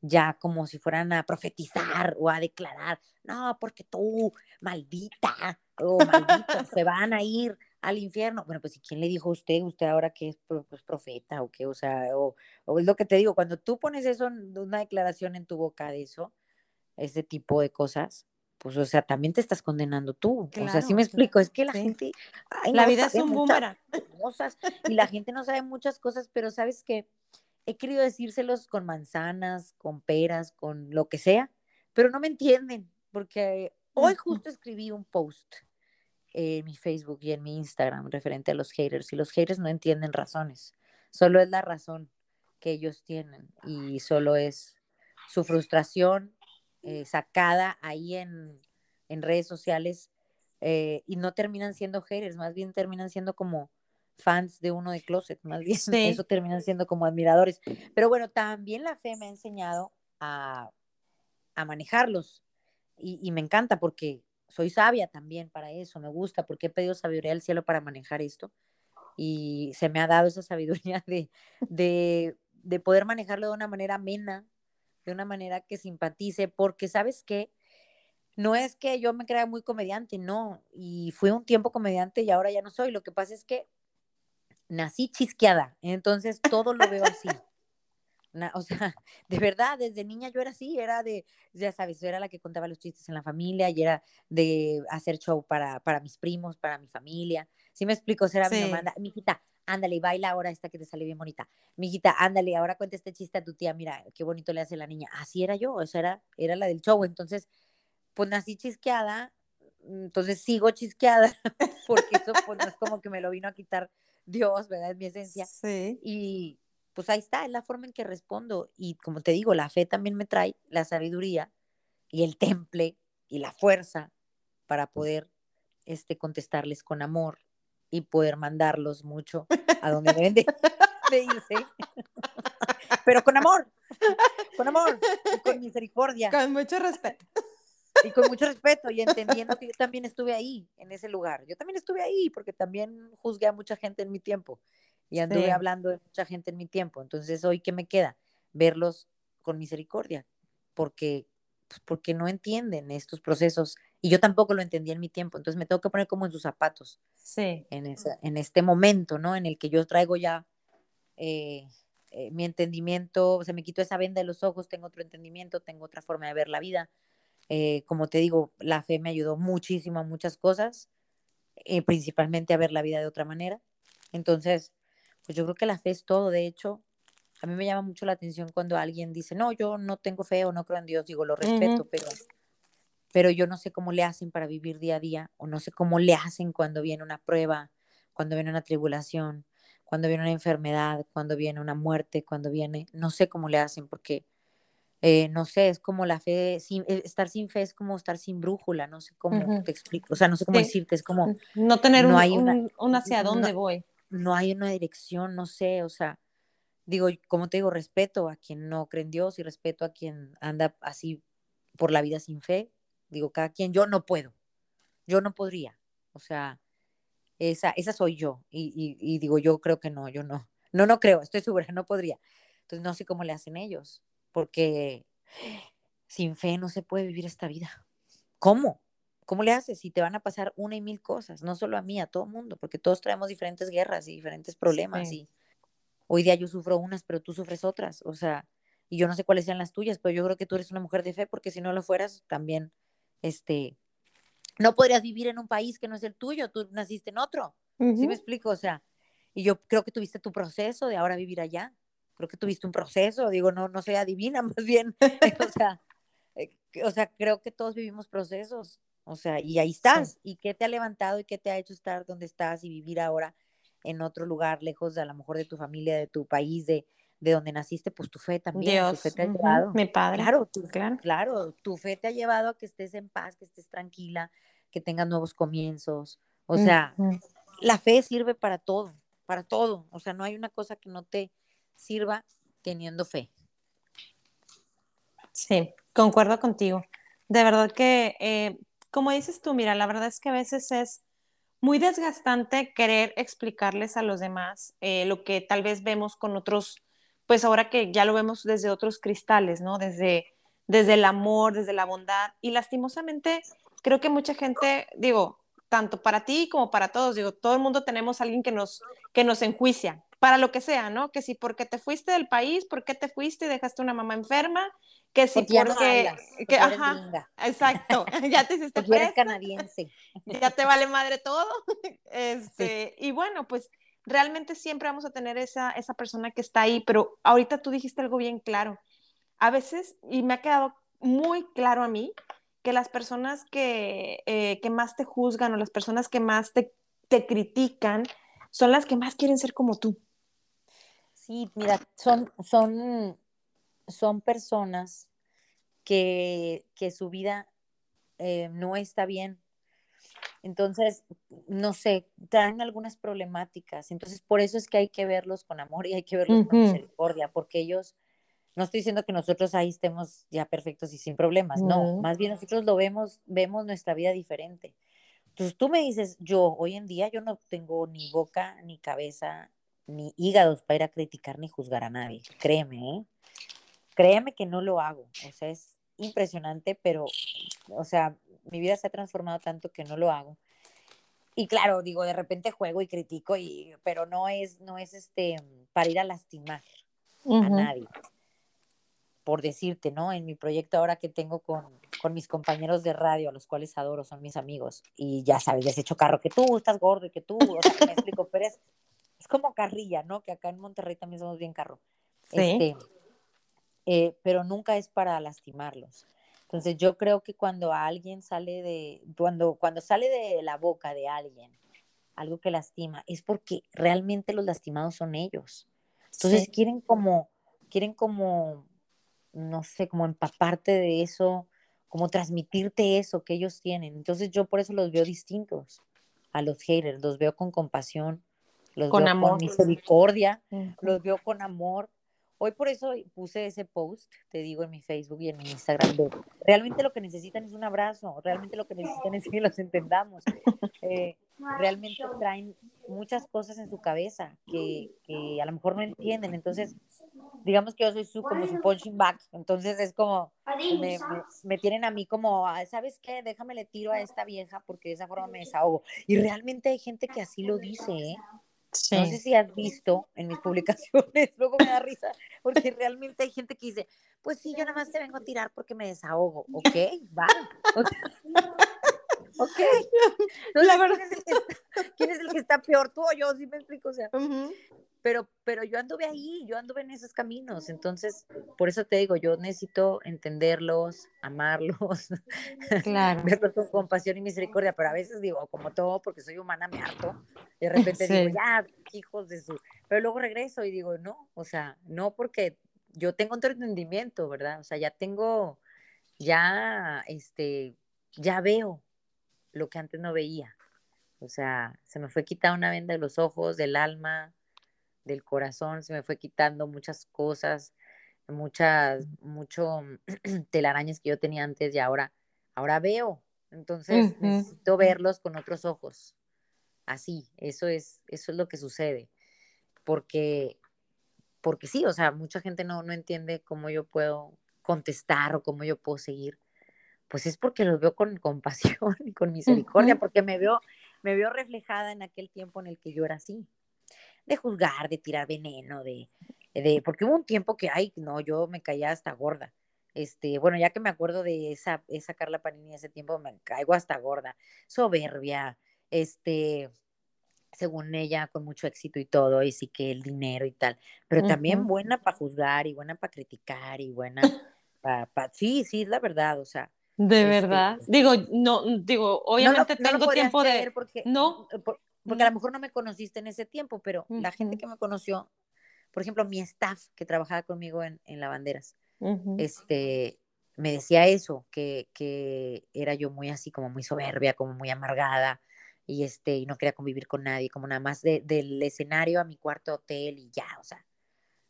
ya como si fueran a profetizar o a declarar, no, porque tú, maldita o maldita, se van a ir al infierno. Bueno, pues ¿y quién le dijo a usted, usted ahora que es pues, profeta o qué? O sea, o, o, es lo que te digo, cuando tú pones eso, una declaración en tu boca de eso, ese tipo de cosas, pues, o sea, también te estás condenando tú. o sea, sí me explico, es que la gente... la vida es un boomerang. Cosas, y la gente no sabe muchas cosas, pero sabes que he querido decírselos con manzanas, con peras, con lo que sea, pero no me entienden, porque hoy justo escribí un post en mi Facebook y en mi Instagram referente a los haters, y los haters no entienden razones, solo es la razón que ellos tienen y solo es su frustración eh, sacada ahí en, en redes sociales eh, y no terminan siendo haters, más bien terminan siendo como fans de uno de Closet, más bien eso terminan siendo como admiradores. Pero bueno, también la fe me ha enseñado a, a manejarlos y, y, me encanta porque soy sabia también para eso, me gusta porque he pedido sabiduría al cielo para manejar esto y se me ha dado esa sabiduría de, de, de poder manejarlo de una manera amena, de una manera que simpatice, porque sabes que no es que yo me crea muy comediante, no, y fui un tiempo comediante y ahora ya no soy. Lo que pasa es que nací chisqueada, entonces todo lo veo así. o sea, de verdad, desde niña yo era así, era de, ya sabes, yo era la que contaba los chistes en la familia y era de hacer show para, para mis primos, para mi familia. Si me explico, será mi mamá, mi hijita, ándale, baila ahora esta que te sale bien bonita. Mi hijita, ándale, ahora cuenta este chiste a tu tía, mira, qué bonito le hace la niña. Así era yo, esa era, era la del show. Entonces, pues nací chisqueada, entonces sigo chisqueada, porque eso pues no es como que me lo vino a quitar Dios, ¿verdad? Es mi esencia. Sí. Y pues ahí está, es la forma en que respondo. Y como te digo, la fe también me trae la sabiduría y el temple y la fuerza para poder este, contestarles con amor y poder mandarlos mucho a donde deben de, irse. Pero con amor, con amor y con misericordia. Con mucho respeto. Y con mucho respeto y entendiendo que yo también estuve ahí, en ese lugar. Yo también estuve ahí porque también juzgué a mucha gente en mi tiempo y anduve hablando de mucha gente en mi tiempo. Entonces, hoy, ¿qué me queda? Verlos con misericordia, porque, pues, porque no entienden estos procesos y yo tampoco lo entendí en mi tiempo. Entonces, me tengo que poner como en sus zapatos. Sí. En, en este momento, ¿no? En el que yo traigo ya eh, eh, mi entendimiento, se me quitó esa venda de los ojos, tengo otro entendimiento, tengo otra forma de ver la vida. Eh, como te digo, la fe me ayudó muchísimo a muchas cosas, principalmente a ver la vida de otra manera. Entonces, pues yo creo que la fe es todo. De hecho, a mí me llama mucho la atención cuando alguien dice, no, yo no tengo fe o no creo en Dios, digo, lo respeto, pero, pero yo no sé cómo le hacen para vivir día a día o no sé cómo le hacen cuando viene una prueba, cuando viene una tribulación, cuando viene una enfermedad, cuando viene una muerte, cuando viene, no sé cómo le hacen porque... Eh, no sé, es como la fe, sin, eh, estar sin fe es como estar sin brújula, no sé cómo te explico, o sea, no sé cómo decirte, es como... No tener un, hay un, hacia dónde voy no hay una dirección, no sé, o sea, digo, como te digo, respeto a quien no cree en Dios y respeto a quien anda así por la vida sin fe. Digo, cada quien, yo no puedo, yo no podría, o sea, esa, esa soy yo. Y, y, digo, yo creo que no, yo no, no, no creo, estoy segura, no podría. Entonces no sé cómo le hacen ellos, porque sin fe no se puede vivir esta vida. ¿Cómo? ¿Cómo le haces? Si te van a pasar una y mil cosas, no solo a mí, a todo mundo, porque todos traemos diferentes guerras y diferentes problemas. Y hoy día yo sufro unas, pero tú sufres otras. O sea, y yo no sé cuáles sean las tuyas, pero yo creo que tú eres una mujer de fe, porque si no lo fueras, también, este, no podrías vivir en un país que no es el tuyo, tú naciste en otro. ¿Sí me explico? O sea, y yo creo que tuviste tu proceso de ahora vivir allá. Creo que tuviste un proceso, digo, no, no soy adivina, más bien. o sea, eh, o sea, creo que todos vivimos procesos o sea, y ahí estás. ¿Y qué te ha levantado y qué te ha hecho estar donde estás y vivir ahora en otro lugar, lejos de a lo mejor de tu familia, de tu país, de, de donde naciste? Pues tu fe también. tu fe te ha llevado. Mi padre. Claro, claro. claro, tu fe te ha llevado a que estés en paz, que estés tranquila, que tengas nuevos comienzos. O sea, la fe sirve para todo, para todo. O sea, no hay una cosa que no te sirva teniendo fe. Sí, concuerdo contigo. De verdad que, eh, como dices tú, mira, la verdad es que a veces es muy desgastante querer explicarles a los demás eh, lo que tal vez vemos con otros, pues ahora que ya lo vemos desde otros cristales, ¿no? Desde, desde el amor, desde la bondad. Y lastimosamente, creo que mucha gente, digo, tanto para ti como para todos, digo, todo el mundo tenemos a alguien que nos, que nos enjuicia, para lo que sea, ¿no? Que si porque te fuiste del país, ¿por qué te fuiste y dejaste una mamá enferma? Que si porque, porque, que, ajá, exacto, ya te hiciste porque eres canadiense. Ya te vale madre todo. Este, y bueno, pues realmente siempre vamos a tener esa, esa persona que está ahí, pero ahorita tú dijiste algo bien claro. A veces, y me ha quedado muy claro a mí, que las personas que, eh, que más te juzgan o las personas que más te, te critican son las que más quieren ser como tú. Sí, mira, son, son, son personas que, que su vida eh, no está bien. Entonces, no sé, traen algunas problemáticas. Entonces, por eso es que hay que verlos con amor y hay que verlos con misericordia, porque ellos, no estoy diciendo que nosotros ahí estemos ya perfectos y sin problemas, no, más bien nosotros lo vemos, vemos nuestra vida diferente. Entonces, tú me dices, yo hoy en día yo no tengo ni boca, ni cabeza, ni hígados para ir a criticar ni juzgar a nadie. Créeme, ¿eh? Créeme que no lo hago. O sea, es impresionante, pero, o sea, mi vida se ha transformado tanto que no lo hago. Y claro, digo, de repente juego y critico, y, pero no es, no es este, para ir a lastimar a nadie. Por decirte, ¿no? En mi proyecto ahora que tengo con, con mis compañeros de radio, a los cuales adoro, son mis amigos, y ya sabes, les hecho carro que tú estás gordo y que tú, o sea, me explico, pero es, es como carrilla, ¿no? Que acá en Monterrey también somos bien carro. Sí. Este, eh, pero nunca es para lastimarlos. Entonces yo creo que cuando alguien sale de, cuando, cuando sale de la boca de alguien algo que lastima, es porque realmente los lastimados son ellos. Entonces quieren como, quieren como, no sé, como empaparte de eso, como transmitirte eso que ellos tienen. Entonces yo por eso los veo distintos a los haters, los veo con compasión, los con veo amor. con misericordia, los veo con amor. Hoy por eso puse ese post, te digo, en mi Facebook y en mi Instagram. realmente lo que necesitan es un abrazo, realmente lo que necesitan es que los entendamos. Eh, realmente traen muchas cosas en su cabeza que, que, a lo mejor no entienden. Entonces, digamos que yo soy su, como su punching back. Entonces es como, me, me, tienen a mí como, ¿sabes qué? Déjame le tiro a esta vieja porque de esa forma me desahogo. Y realmente hay gente que así lo dice, ¿eh? No sé si has visto en mis publicaciones, luego me da risa, porque realmente hay gente que dice, pues sí, yo nada más te vengo a tirar porque me desahogo, ¿ok? Va. Ok. la verdad. ¿quién es, el que está, peor, tú o yo? ¿Sí me explico? O sea, pero, pero yo anduve ahí, yo anduve en esos caminos, entonces, por eso te digo, yo necesito entenderlos, amarlos, claro. verlos con compasión y misericordia, pero a veces digo, como todo, porque soy humana, me harto, de repente digo, ya, hijos de su, pero luego regreso y digo, no, o sea, no porque yo tengo otro entendimiento, ¿verdad? O sea, ya tengo, ya, este, ya veo lo que antes no veía. O sea, se me fue quitada una venda de los ojos, del alma, del corazón, se me fue quitando muchas cosas, muchas, mucho telarañas que yo tenía antes y ahora, ahora veo. Entonces necesito verlos con otros ojos. Así, eso es, eso es lo que sucede. Porque, porque sí, o sea, mucha gente no, no entiende cómo yo puedo contestar o cómo yo puedo seguir. Pues es porque los veo con compasión y con misericordia, porque me veo, me veo reflejada en aquel tiempo en el que yo era así de juzgar, de tirar veneno, de, de, porque hubo un tiempo que, ay, no, yo me caía hasta gorda. Este, bueno, ya que me acuerdo de esa, esa Carla Panini ese tiempo, me caigo hasta gorda, soberbia, este, según ella, con mucho éxito y todo, y sí que el dinero y tal, pero también buena para juzgar y buena para criticar y buena para, sí, sí, es la verdad, o sea. De este, verdad. Digo, no, digo, obviamente tengo tiempo de. Porque, no. Porque a lo mejor no me conociste en ese tiempo, pero la gente que me conoció, por ejemplo, mi staff que trabajaba conmigo en, en Lavanderas, este, me decía eso, que, que, era yo muy así, como muy soberbia, como muy amargada, y este, y no quería convivir con nadie, como nada más del escenario a mi cuarto hotel y ya, o sea,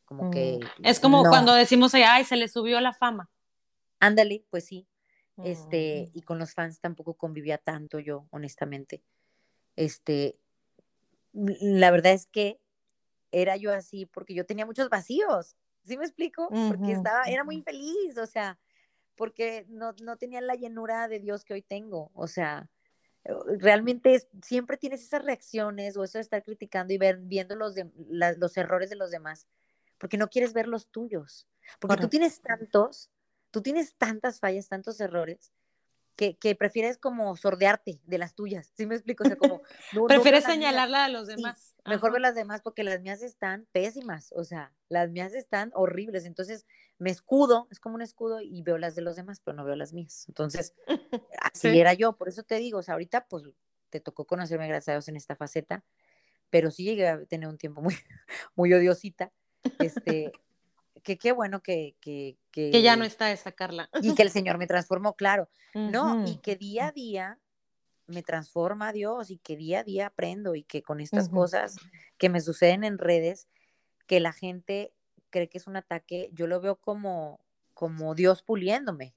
como que... Mm. Es como cuando decimos, ay, se le subió la fama. Ándale, pues sí. Este, y con los fans tampoco convivía tanto yo, honestamente. Este, la verdad es que era yo así porque yo tenía muchos vacíos, ¿sí me explico? Porque estaba, era muy infeliz, o sea, porque no, no tenía la llenura de Dios que hoy tengo, o sea, eh, realmente siempre tienes esas reacciones o eso de estar criticando y ver, viendo los, de, los errores de los demás, porque no quieres ver los tuyos, porque tú tienes tantos, tú tienes tantas fallas, tantos errores, que, que, prefieres como sordearte de las tuyas, ¿sí me explico? O sea, como... prefieres señalarla a los demás. mejor ver las demás porque las mías están pésimas, o sea, las mías están horribles, entonces me escudo, es como un escudo y veo las de los demás, pero no veo las mías. Entonces, así era yo, por eso te digo, o sea, ahorita pues te tocó conocerme, gracias a Dios, en esta faceta, pero sí llegué a tener un tiempo muy, muy odiosita, este, que qué bueno que, que, que, ya no está esa Carla. Y que el Señor me transformó, claro. No, y que día a día me transforma Dios y que día a día aprendo y que con estas cosas que me suceden en redes, que la gente cree que es un ataque, yo lo veo como, como Dios puliéndome.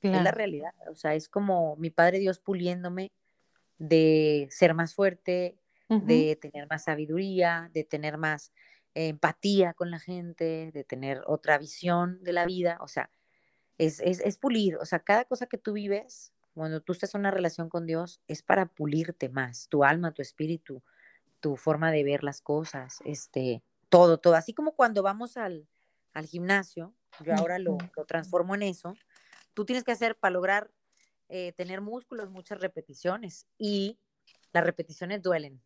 Es la realidad. O sea, es como mi Padre Dios puliéndome de ser más fuerte, de tener más sabiduría, de tener más empatía con la gente, de tener otra visión de la vida, o sea, es, es, pulir, o sea, cada cosa que tú vives, cuando tú estás en una relación con Dios, es para pulirte más, tu alma, tu espíritu, tu forma de ver las cosas, este, todo, todo, así como cuando vamos al, al gimnasio, yo ahora lo, lo, transformo en eso, tú tienes que hacer para lograr eh, tener músculos muchas repeticiones y las repeticiones duelen,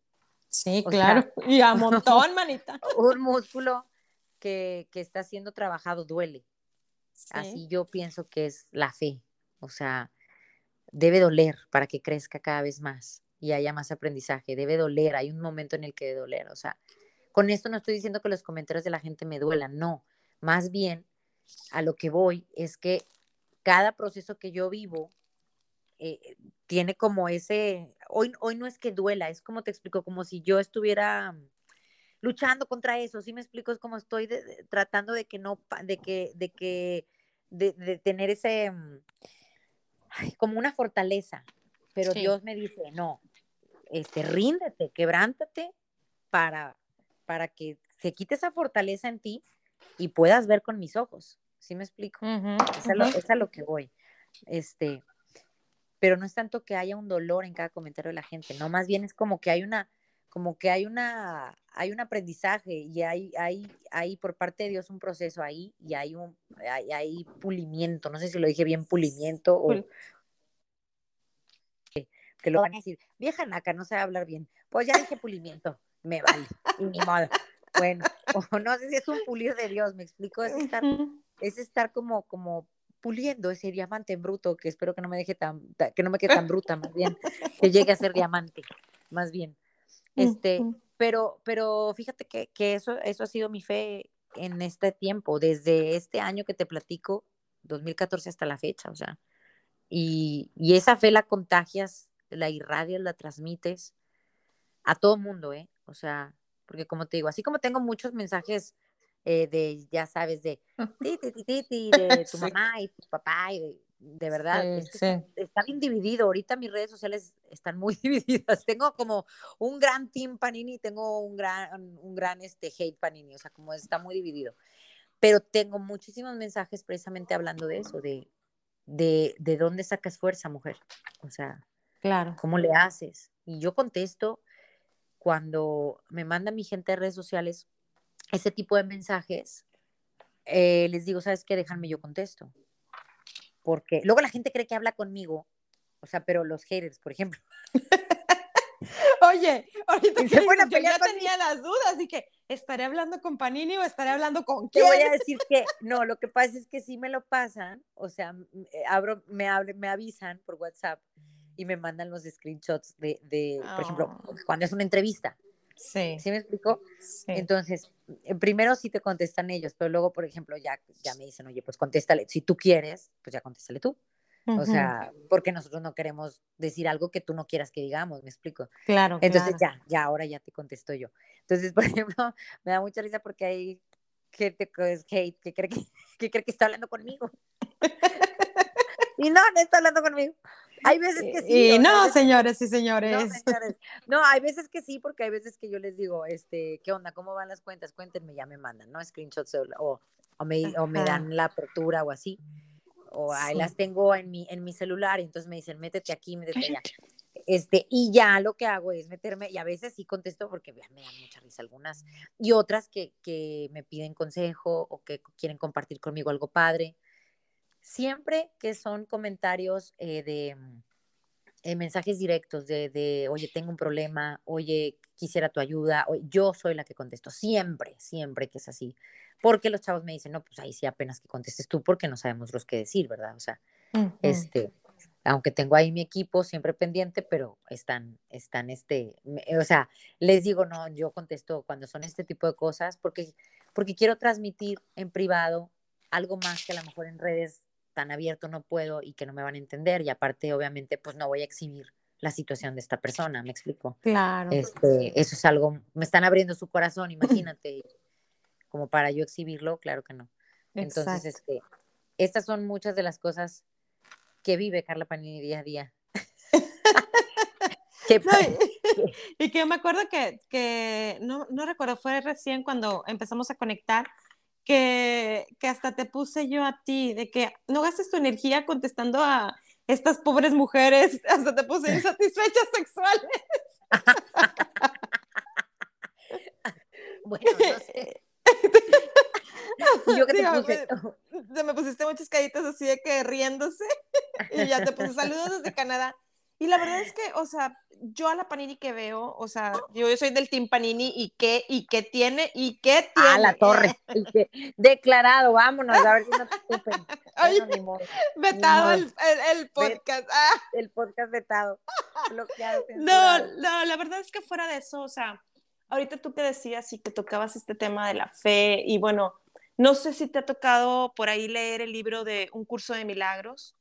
Sí, claro. y a montón, manita. Un músculo que, que, está siendo trabajado duele. Así yo pienso que es la fe. O sea, debe doler para que crezca cada vez más y haya más aprendizaje. Debe doler. Hay un momento en el que debe doler. O sea, con esto no estoy diciendo que los comentarios de la gente me duelan. No. Más bien, a lo que voy es que cada proceso que yo vivo eh, tiene como ese, hoy, hoy no es que duela, es como te explico, como si yo estuviera luchando contra eso, ¿sí me explico? Es como estoy tratando de que no, de que, de que, de, tener ese, mm, como una fortaleza, pero Dios me dice, no, este, ríndete, quebrántate para, para que se quite esa fortaleza en ti y puedas ver con mis ojos, ¿sí me explico? es, a lo, es a lo que voy. Este, pero no es tanto que haya un dolor en cada comentario de la gente, no, más bien es como que hay una, como que hay una, hay un aprendizaje y hay, hay, hay por parte de Dios un proceso ahí y hay un, hay, hay pulimiento, no sé si lo dije bien, pulimiento o que, lo van a decir, vieja naca, no sabe hablar bien, pues ya dije pulimiento, me vale, y ni modo. Bueno, o no sé si es un pulir de Dios, me explico, es estar, es estar como, como puliendo ese diamante en bruto, que espero que no me deje tan, que no me quede tan bruta, más bien, que llegue a ser diamante, más bien. Este, pero, pero fíjate que, que, eso, eso ha sido mi fe en este tiempo, desde este año que te platico, 2014 hasta la fecha, o sea, y, y esa fe la contagias, la irradias, la transmites a todo mundo, ¿eh? O sea, porque como te digo, así como tengo muchos mensajes eh, de, ya sabes, de de tu mamá y tu papá, y de, verdad, está bien dividido. Ahorita mis redes sociales están muy divididas. Tengo como un gran team Panini y tengo un gran, un gran este, hate Panini, o sea, como está muy dividido. Pero tengo muchísimos mensajes precisamente hablando de eso, de, de, de dónde sacas fuerza, mujer. O sea, claro. ¿cómo le haces? Y yo contesto cuando me manda mi gente de redes sociales, ese tipo de mensajes, eh, les digo, ¿sabes qué? Déjame yo contesto. Porque luego la gente cree que habla conmigo, o sea, pero los haters, por ejemplo. Oye, ahorita que yo ya tenía las dudas y que estaré hablando con Panini o estaré hablando con quién. Te voy a decir que no, lo que pasa es que sí me lo pasan, o sea, eh, abro, me, me avisan por WhatsApp y me mandan los screenshots de, de por ejemplo, oh. cuando es una entrevista. Sí. ¿Sí me explico? Entonces, eh, primero sí te contestan ellos, pero luego, por ejemplo, ya, ya me dicen, oye, pues contéstale, si tú quieres, pues ya contéstale tú. O sea, porque nosotros no queremos decir algo que tú no quieras que digamos, ¿me explico? Claro. Entonces ya, ya, ahora ya te contesto yo. Entonces, por ejemplo, me da mucha risa porque hay gente que es hate, que cree que, que, cree que está hablando conmigo. Y no, no está hablando conmigo. Hay veces que sí. Y no, señores y señores. No, señores. No, hay veces que sí, porque hay veces que yo les digo, este, ¿qué onda? ¿Cómo van las cuentas? Cuéntenme, ya me mandan, ¿no? Screenshots o, o, me, o me dan la apertura o así. O ahí las tengo en mi, en mi celular y entonces me dicen, métete aquí, métete allá. Este, y ya lo que hago es meterme, y a veces sí contesto porque me dan mucha risa algunas, y otras que, que me piden consejo o que quieren compartir conmigo algo padre siempre que son comentarios eh, de eh, mensajes directos de, oye, tengo un problema, oye, quisiera tu ayuda, yo soy la que contesto, siempre, siempre que es así. Porque los chavos me dicen, no, pues ahí sí apenas que contestes tú porque no sabemos los que decir, ¿verdad? O sea, este, aunque tengo ahí mi equipo siempre pendiente, pero están, están, este, o sea, les digo, no, yo contesto cuando son este tipo de cosas porque, porque quiero transmitir en privado algo más que a lo mejor en redes tan abierto no puedo y que no me van a entender y aparte obviamente pues no voy a exhibir la situación de esta persona, ¿me explico? Claro. Este, eso es algo, me están abriendo su corazón, imagínate, como para yo exhibirlo, claro que no. Entonces, este, estas son muchas de las cosas que vive Carla Panini día a día. y, que me acuerdo que, que no, no recuerdo, fue recién cuando empezamos a conectar, que, que hasta te puse yo a ti, de que no gastes tu energía contestando a estas pobres mujeres, hasta te puse insatisfechas sexuales. bueno, no sé. yo que te puse. Me, me pusiste muchas caritas así de que riéndose y ya te puse saludos desde Canadá. Y la verdad es que, o sea, yo a la Panini que veo, o sea, yo, soy del Team Panini y qué, y qué tiene, y qué tiene. Ah, la torre. Declarado, vámonos, a ver si no te ocupen. vetado El, el, podcast. Ah. El podcast vetado. Bloqueado. No, no, la verdad es que fuera de eso, o sea, ahorita tú te decías y que tocabas este tema de la fe, y bueno, no sé si te ha tocado por ahí leer el libro de Un curso de milagros.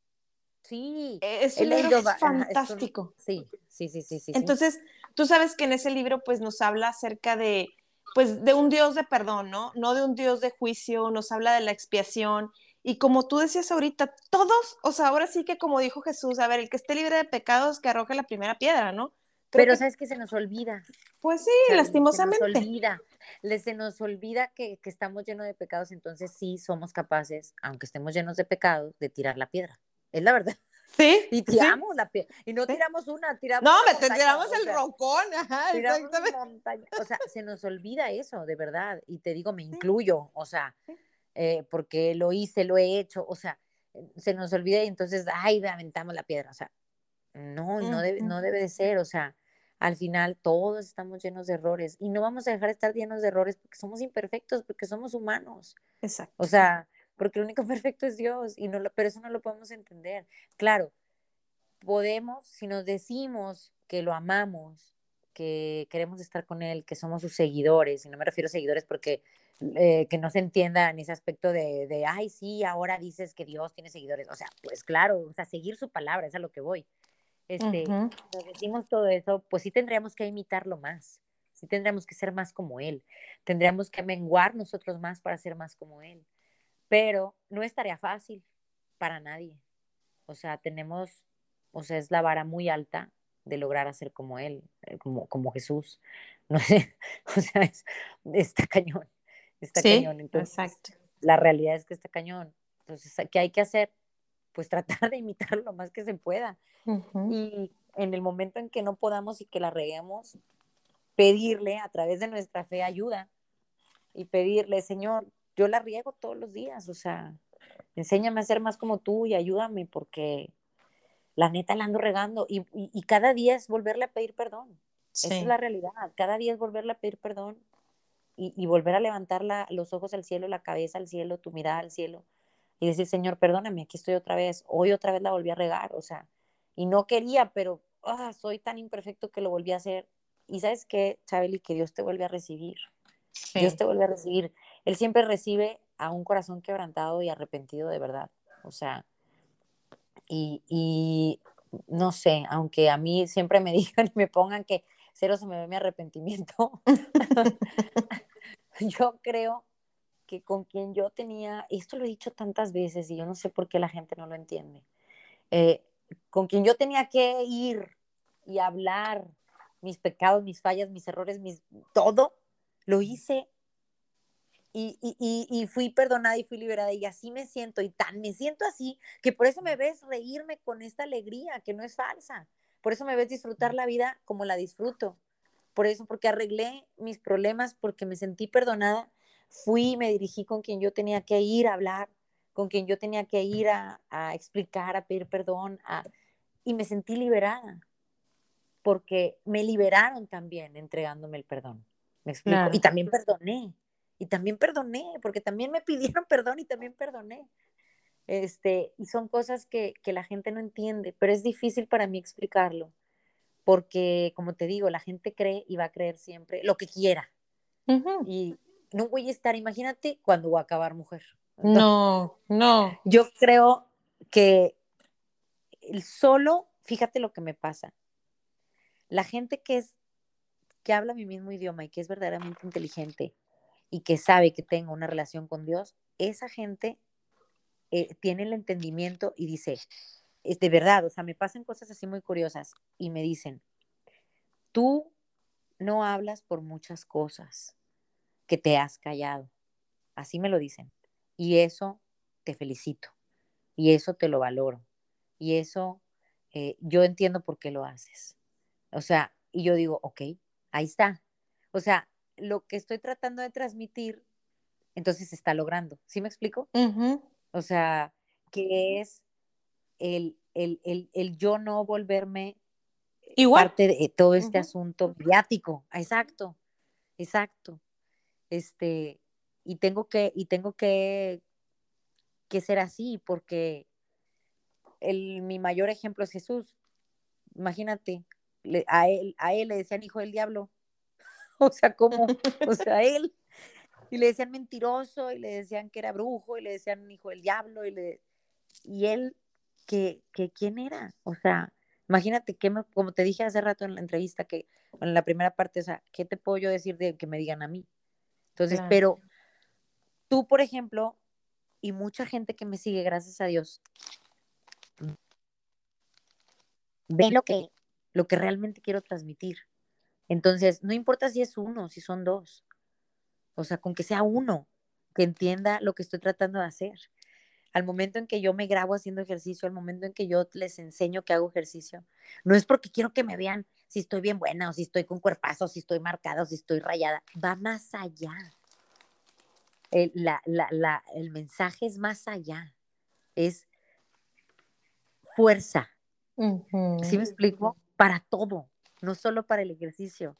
Sí, e-, es un libro fantástico. sí, sí, sí, sí, sí. Entonces, tú sabes que en ese libro pues nos habla acerca de pues de un Dios de perdón, ¿no? No de un Dios de juicio, nos habla de la expiación y como tú decías ahorita, todos, o sea, ahora sí que como dijo Jesús, a ver, el que esté libre de pecados que arroje la primera piedra, ¿no? Pero sabes que se nos olvida. Pues sí, lastimosamente. Se nos olvida, se nos olvida que, que, estamos llenos de pecados, entonces sí somos capaces, aunque estemos llenos de pecados, de tirar la piedra. Es la verdad. Sí. Y tiramos la piedra. Y no tiramos una, tiramos. No, me tiramos el rocón. Ajá, exactamente. O sea, se nos olvida eso, de verdad. Y te digo, me incluyo. O sea, eh, porque lo hice, lo he hecho. O sea, se nos olvida y entonces, ay, aventamos la piedra. O sea, no, no debe, no debe de ser. O sea, al final todos estamos llenos de errores y no vamos a dejar de estar llenos de errores porque somos imperfectos, porque somos humanos. Exacto. O sea, porque el único perfecto es Dios, y no lo, pero eso no lo podemos entender. Claro, podemos, si nos decimos que lo amamos, que queremos estar con Él, que somos sus seguidores, y no me refiero a seguidores porque eh, que no se entienda en ese aspecto de, de, ay, sí, ahora dices que Dios tiene seguidores. O sea, pues claro, o sea, seguir su palabra, es a lo que voy. Este, nos decimos todo eso, pues sí tendríamos que imitarlo más, sí tendríamos que ser más como Él, tendríamos que menguar nosotros más para ser más como Él pero no es tarea fácil para nadie. O sea, tenemos, o sea, es la vara muy alta de lograr hacer como él, eh, como, como Jesús. No sé, o sea, es, está cañón, está cañón. Entonces, exacto. la realidad es que está cañón. Entonces, ¿qué hay que hacer? Pues tratar de imitar lo más que se pueda. Y en el momento en que no podamos y que la reguemos, pedirle a través de nuestra fe ayuda y pedirle, Señor, yo la riego todos los días, o sea, enséñame a ser más como tú y ayúdame porque la neta la ando regando y, cada día es volverle a pedir perdón. Esa es la realidad, cada día es volverle a pedir perdón y, volver a levantar los ojos al cielo, la cabeza al cielo, tu mirada al cielo y decir, Señor, perdóname, aquí estoy otra vez, hoy otra vez la volví a regar, o sea, y no quería, pero ah, soy tan imperfecto que lo volví a hacer. Y sabes qué, Chabeli, que Dios te vuelve a recibir. Dios te vuelve a recibir. Él siempre recibe a un corazón quebrantado y arrepentido de verdad. O sea, y, no sé, aunque a mí siempre me digan y me pongan que cero se me ve mi arrepentimiento, yo creo que con quien yo tenía, esto lo he dicho tantas veces y yo no sé por qué la gente no lo entiende, eh, con quien yo tenía que ir y hablar mis pecados, mis fallas, mis errores, mis, todo, lo hice y, y, y, fui perdonada y fui liberada y así me siento y tan me siento así que por eso me ves reírme con esta alegría que no es falsa, por eso me ves disfrutar la vida como la disfruto, por eso, porque arreglé mis problemas, porque me sentí perdonada, fui, me dirigí con quien yo tenía que ir a hablar, con quien yo tenía que ir a, a explicar, a pedir perdón, a, y me sentí liberada, porque me liberaron también entregándome el perdón. ¿Me explico? Y también perdoné, y también perdoné, porque también me pidieron perdón y también perdoné. Este, y son cosas que, que la gente no entiende, pero es difícil para mí explicarlo, porque como te digo, la gente cree y va a creer siempre lo que quiera. Y no voy a estar, imagínate cuando voy a acabar mujer. no, no. Yo creo que el solo, fíjate lo que me pasa. La gente que es que habla mi mismo idioma y que es verdaderamente inteligente y que sabe que tengo una relación con Dios, esa gente eh, tiene el entendimiento y dice, es de verdad, o sea, me pasan cosas así muy curiosas y me dicen, tú no hablas por muchas cosas que te has callado. Así me lo dicen. Y eso te felicito. Y eso te lo valoro. Y eso eh, yo entiendo por qué lo haces. O sea, y yo digo, ok, ahí está. O sea, lo que estoy tratando de transmitir, entonces se está logrando. ¿Sí me explico? O sea, que es el, el, el, el, yo no volverme Igual. parte de todo este asunto mediático. Exacto, exacto. Este, y tengo que, y tengo que, que ser así, porque el, mi mayor ejemplo es Jesús. Imagínate, a, él, a él le decían hijo del diablo. o sea, ¿cómo? O sea, él. Y le decían mentiroso, y le decían que era brujo, y le decían hijo del diablo, y, le, y él, que, que quién era? O sea, imagínate que, como te dije hace rato en la entrevista, que en la primera parte, o sea, ¿qué te puedo yo decir de que me digan a mí? Entonces, pero tú, por ejemplo, y mucha gente que me sigue, gracias a Dios, ve lo que, lo que realmente quiero transmitir. Entonces, no importa si es uno, si son dos. O sea, con que sea uno que entienda lo que estoy tratando de hacer. Al momento en que yo me grabo haciendo ejercicio, al momento en que yo les enseño que hago ejercicio, no es porque quiero que me vean si estoy bien buena o si estoy con cuerpazo, o si estoy marcada o si estoy rayada. Va más allá. El, la, la, la, el mensaje es más allá. Es fuerza. ¿Sí me explico? Para todo no solo para el ejercicio.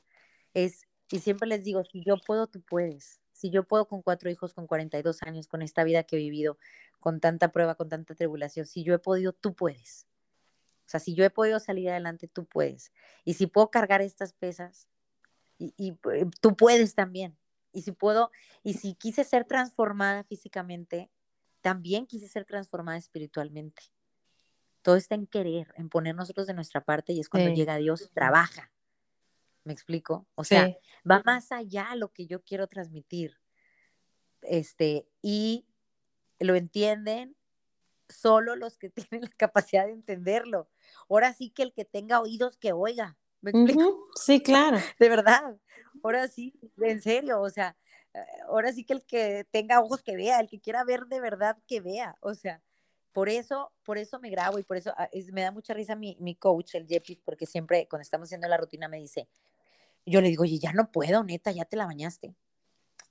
Es, y siempre les digo, si yo puedo, tú puedes. Si yo puedo con cuatro hijos, con 42 años, con esta vida que he vivido, con tanta prueba, con tanta tribulación, si yo he podido, tú puedes. O sea, si yo he podido salir adelante, tú puedes. Y si puedo cargar estas pesas, y, y eh, tú puedes también. Y si puedo, y si quise ser transformada físicamente, también quise ser transformada espiritualmente. Todo está en querer, en poner nosotros de nuestra parte y es cuando llega Dios trabaja. ¿Me explico? O sea, va más allá lo que yo quiero transmitir. Este, y lo entienden solo los que tienen la capacidad de entenderlo. Ahora sí que el que tenga oídos que oiga. ¿Me explico? Sí, claro. De verdad. Ahora sí, en serio, o sea, eh, ahora sí que el que tenga ojos que vea, el que quiera ver de verdad que vea, o sea, por eso, por eso me grabo y por eso ah, me da mucha risa mi, mi coach, el Jeffy, porque siempre cuando estamos haciendo la rutina me dice, yo le digo, oye, ya no puedo, neta, ya te la bañaste.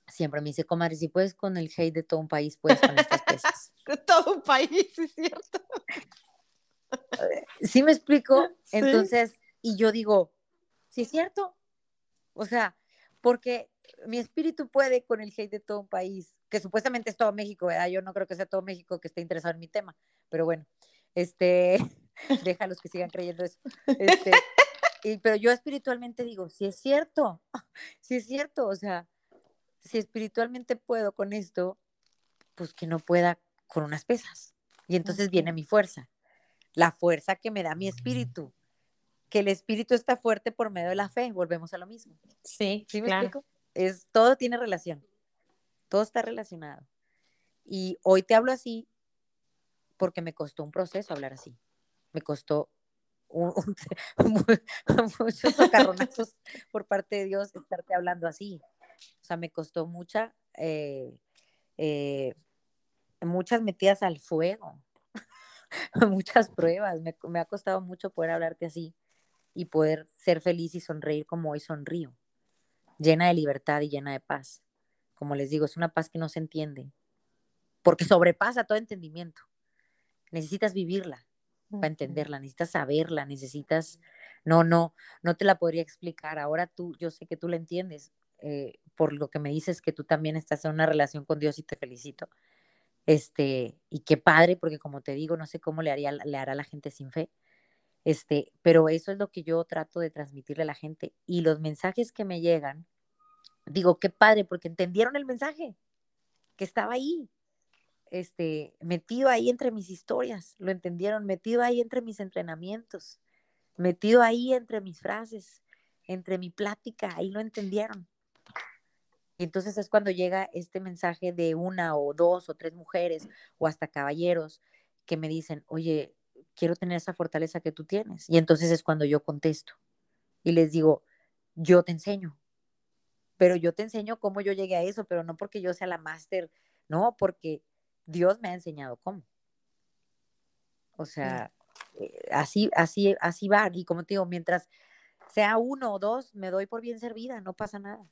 Siempre me dice, comadre, si puedes con el hate de todo un país, puedes con estas pesas. de todo un país, es cierto. ¿Sí me explico? Entonces, y yo digo, sí es cierto. O sea, porque mi espíritu puede con el hate de todo un país que supuestamente es todo México, ¿verdad? Yo no creo que sea todo México que esté interesado en mi tema, pero bueno, este, déjalos que sigan creyendo eso. Este, y, pero yo espiritualmente digo, si es cierto, si es cierto, o sea, si espiritualmente puedo con esto, pues que no pueda con unas pesas. Y entonces viene mi fuerza, la fuerza que me da mi espíritu, que el espíritu está fuerte por medio de la fe, volvemos a lo mismo. Sí, ¿Sí me explico? Es, todo tiene relación. Todo está relacionado. Y hoy te hablo así porque me costó un proceso hablar así. me costó muchos socarronazos por parte de Dios estarte hablando así. O sea, me costó mucha, eh, eh, muchas metidas al fuego, muchas pruebas. Me, me, ha costado mucho poder hablarte así y poder ser feliz y sonreír como hoy sonrío, llena de libertad y llena de paz. Como les digo, es una paz que no se entiende, porque sobrepasa todo entendimiento. Necesitas vivirla para entenderla, necesitas saberla, necesitas, no, no, no te la podría explicar. Ahora tú, yo sé que tú la entiendes, eh, por lo que me dices que tú también estás en una relación con Dios y te felicito. Este, y qué padre, porque como te digo, no sé cómo le, haría, le hará la gente sin fe. Este, pero eso es lo que yo trato de transmitirle a la gente. Y los mensajes que me llegan, digo, qué padre, porque entendieron el mensaje, que estaba ahí, este, metido ahí entre mis historias, lo entendieron, metido ahí entre mis entrenamientos, metido ahí entre mis frases, entre mi plática, ahí lo entendieron. Y entonces es cuando llega este mensaje de una o dos o tres mujeres o hasta caballeros que me dicen, oye, quiero tener esa fortaleza que tú tienes. Y entonces es cuando yo contesto y les digo, yo te enseño, pero yo te enseño cómo yo llegué a eso, pero no porque yo sea la máster, no, porque Dios me ha enseñado cómo. O sea, eh, así, así, así va. Y como te digo, mientras sea uno o dos, me doy por bien servida, no pasa nada.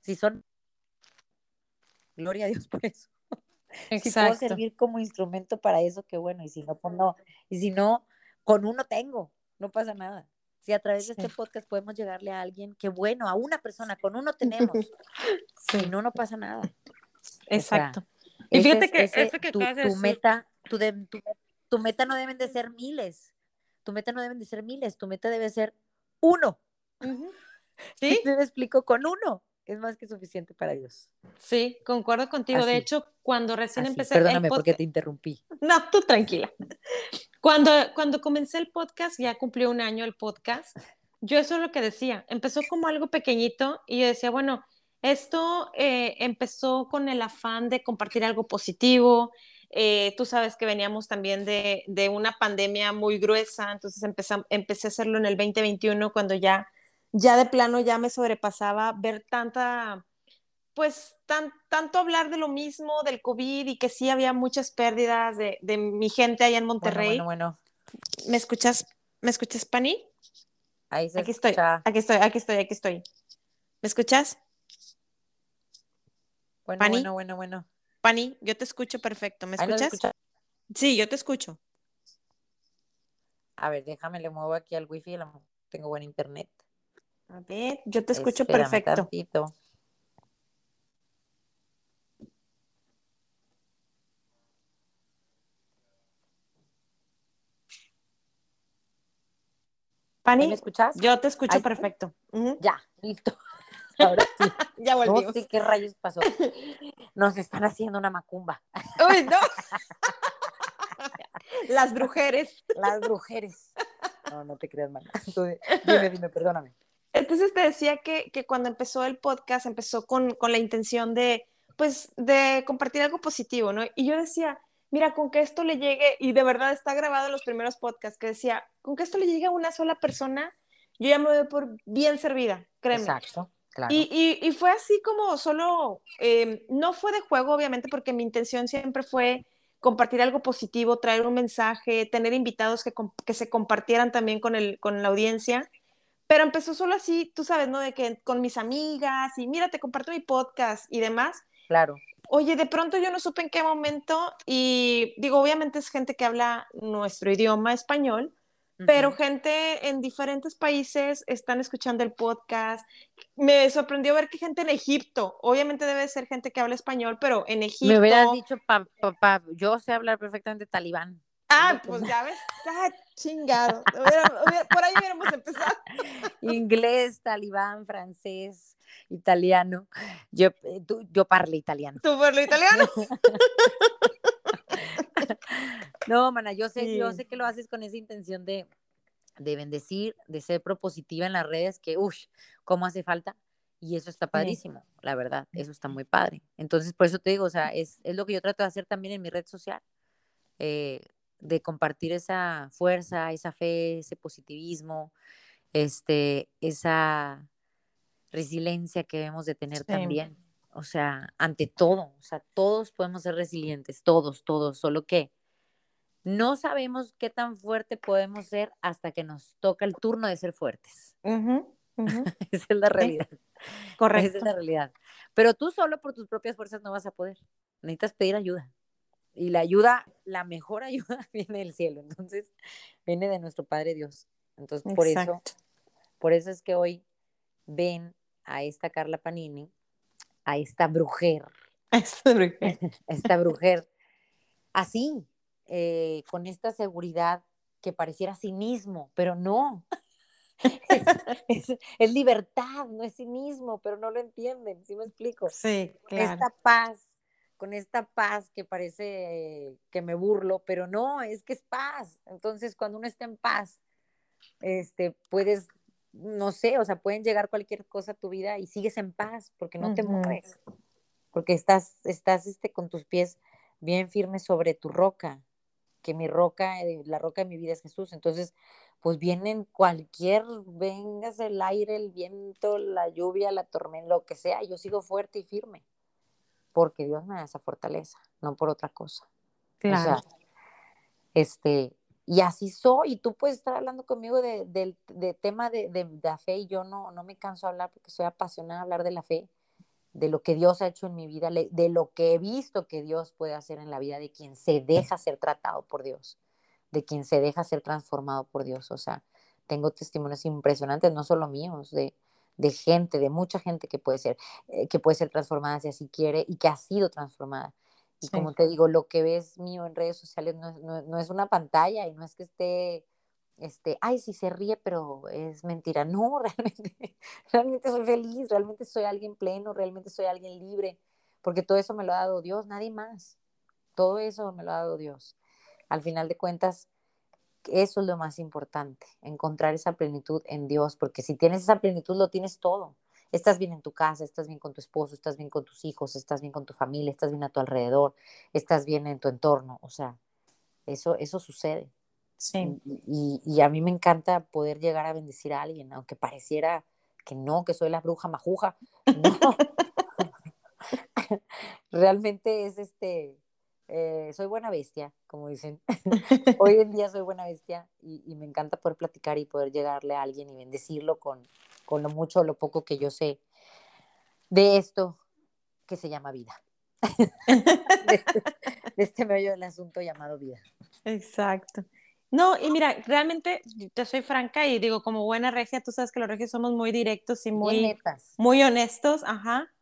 Si son, gloria a Dios por eso. Si puedo servir como instrumento para eso, qué bueno. Y si no, pues no. Y si no, con uno tengo, no pasa nada. Si a través de este podcast podemos llegarle a alguien, qué bueno, a una persona, con uno tenemos. Si no, no pasa nada. Exacto. Y fíjate que eso que tu, tu meta, tu, tu, meta no deben de ser miles. Tu meta no deben de ser miles. Tu meta debe ser uno. ¿Sí? Te explico con uno. Es más que suficiente para Dios. Sí, concuerdo contigo. De hecho, cuando recién empecé. Perdóname porque te interrumpí. No, tú tranquila. Cuando, cuando comencé el podcast, ya cumplió un año el podcast. Yo eso es lo que decía. Empezó como algo pequeñito y yo decía, bueno, esto eh, empezó con el afán de compartir algo positivo. Eh, tú sabes que veníamos también de, de una pandemia muy gruesa, entonces empecé, empecé a hacerlo en el 2021 cuando ya, ya de plano ya me sobrepasaba ver tanta, pues tan, tanto hablar de lo mismo, del COVID y que sí había muchas pérdidas de, de mi gente allá en Monterrey. Bueno, bueno, ¿Me escuchas, ¿me escuchas, Pani? Ahí se aquí estoy, aquí estoy, aquí estoy, aquí estoy. ¿Me escuchas? Bueno, bueno, bueno, bueno. Pani, yo te escucho perfecto. ¿Me escuchas? sí, yo te escucho. A ver, déjame, le muevo aquí al wifi, tengo buen internet. A ver, yo te escucho perfecto. Tantito. Pani, ¿me escuchas? Yo te escucho perfecto. Ya, listo. Ahora sí. ya volvimos. No sé qué rayos pasó. Nos están haciendo una macumba. Uy, no. Las brujeres. Las brujeres. No, no te creas, mal. Dime, dime, perdóname. Entonces te decía que, que cuando empezó el podcast, empezó con, con, la intención de, pues, de compartir algo positivo, ¿no? Y yo decía, mira, con que esto le llegue, y de verdad está grabado en los primeros podcasts, que decía, con que esto le llegue a una sola persona, yo ya me doy por bien servida, créeme. Exacto. Y, y, fue así como solo, em, no fue de juego, obviamente, porque mi intención siempre fue compartir algo positivo, traer un mensaje, tener invitados que, que se compartieran también con, el, con la audiencia. Pero empezó solo así, tú sabes, ¿no? De que con mis amigas y mira, te comparto mi podcast y demás. Claro. Oye, de pronto yo no supe en qué momento y digo, obviamente es gente que habla nuestro idioma español, pero gente en diferentes países están escuchando el podcast. Me sorprendió ver que gente en Egipto, obviamente debe ser gente que habla español, pero en Egipto. Me hubieras dicho, papá, yo sé hablar perfectamente talibán. Ah, pues ya ves, chingado. por ahí hubiéramos empezado. Inglés, talibán, francés, italiano. Yo, eh, yo parlo italiano. ¿Tú parlo italiano? No, mana, yo sé, yo sé que lo haces con esa intención de, de bendecir, de ser propositiva en las redes, que, uff, cómo hace falta. Y eso está padrísimo, la verdad, eso está muy padre. Entonces, por eso te digo, o sea, es, es, lo que yo trato de hacer también en mi red social. Eh, de compartir esa fuerza, esa fe, ese positivismo, este, esa resiliencia que debemos de tener también. O sea, ante todo, o sea, todos podemos ser resilientes, todos, todos, solo que no sabemos qué tan fuerte podemos ser hasta que nos toca el turno de ser fuertes. Esa es la realidad. Correcto. Esa es la realidad. Pero tú solo por tus propias fuerzas no vas a poder. Necesitas pedir ayuda. Y la ayuda, la mejor ayuda viene del cielo. Entonces, viene de nuestro Padre Dios. Entonces, por eso, por eso es que hoy ven a esta Carla Panini, a esta brujer. Esta brujer. esta brujer. Así, eh, con esta seguridad que pareciera cinismo, pero no. es, libertad, no es cinismo, pero no lo entienden, ¿sí me explico? Sí, claro. Esta paz, con esta paz que parece que me burlo, pero no, es que es paz. Entonces, cuando uno está en paz, este, puedes, no sé, o sea, pueden llegar cualquier cosa a tu vida y sigues en paz porque no te mueves, porque estás, estás este, con tus pies bien firmes sobre tu roca, que mi roca, eh, la roca de mi vida es Jesús. Entonces, pues vienen cualquier, vengas el aire, el viento, la lluvia, la tormenta, lo que sea, yo sigo fuerte y firme, porque Dios me da esa fortaleza, no por otra cosa. Claro. este, y así soy, y tú puedes estar hablando conmigo de, tema de, de, la fe, y yo no, no me canso de hablar porque soy apasionada de hablar de la fe, de lo que Dios ha hecho en mi vida, de lo que he visto que Dios puede hacer en la vida de quien se deja ser tratado por Dios de quien se deja ser transformado por Dios. O sea, tengo testimonios impresionantes, no solo míos, de, gente, de mucha gente que puede ser, eh, que puede ser transformada si así quiere y que ha sido transformada. Y como te digo, lo que ves mío en redes sociales no, es una pantalla y no es que esté, este, ay, sí se ríe, pero es mentira. No, realmente, realmente soy feliz, realmente soy alguien pleno, realmente soy alguien libre, porque todo eso me lo ha dado Dios, nadie más. Todo eso me lo ha dado Dios al final de cuentas, eso es lo más importante, encontrar esa plenitud en Dios, porque si tienes esa plenitud, lo tienes todo. Estás bien en tu casa, estás bien con tu esposo, estás bien con tus hijos, estás bien con tu familia, estás bien a tu alrededor, estás bien en tu entorno. O sea, eso, eso sucede. Sí. Y, a mí me encanta poder llegar a bendecir a alguien, aunque pareciera que no, que soy la bruja majuja. No. Realmente es este, eh, soy buena bestia, como dicen. Hoy en día soy buena bestia y, me encanta poder platicar y poder llegarle a alguien y bendecirlo con, con lo mucho o lo poco que yo sé de esto que se llama vida. de, este, de este medio del asunto llamado vida. Exacto. No, y mira, realmente te soy franca y digo, como buena regia, tú sabes que los regios somos muy directos y muy, muy honestos, ajá.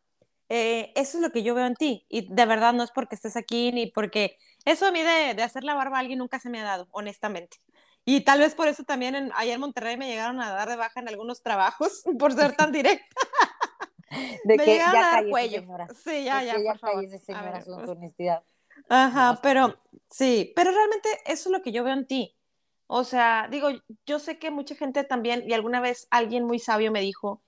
Eh, eso es lo que yo veo en ti. Y de verdad no es porque estés aquí ni porque eso a mí de, de, hacer la barba a alguien nunca se me ha dado, honestamente. Y tal vez por eso también en, allá en Monterrey me llegaron a dar de baja en algunos trabajos por ser tan directa. De me que llegaron ya a dar cuello. Señora. Sí, ya, ya, ya, por favor. señora, pues honestidad. Ajá, pero sí, pero realmente eso es lo que yo veo en ti. O sea, digo, yo sé que mucha gente también, y alguna vez alguien muy sabio me dijo,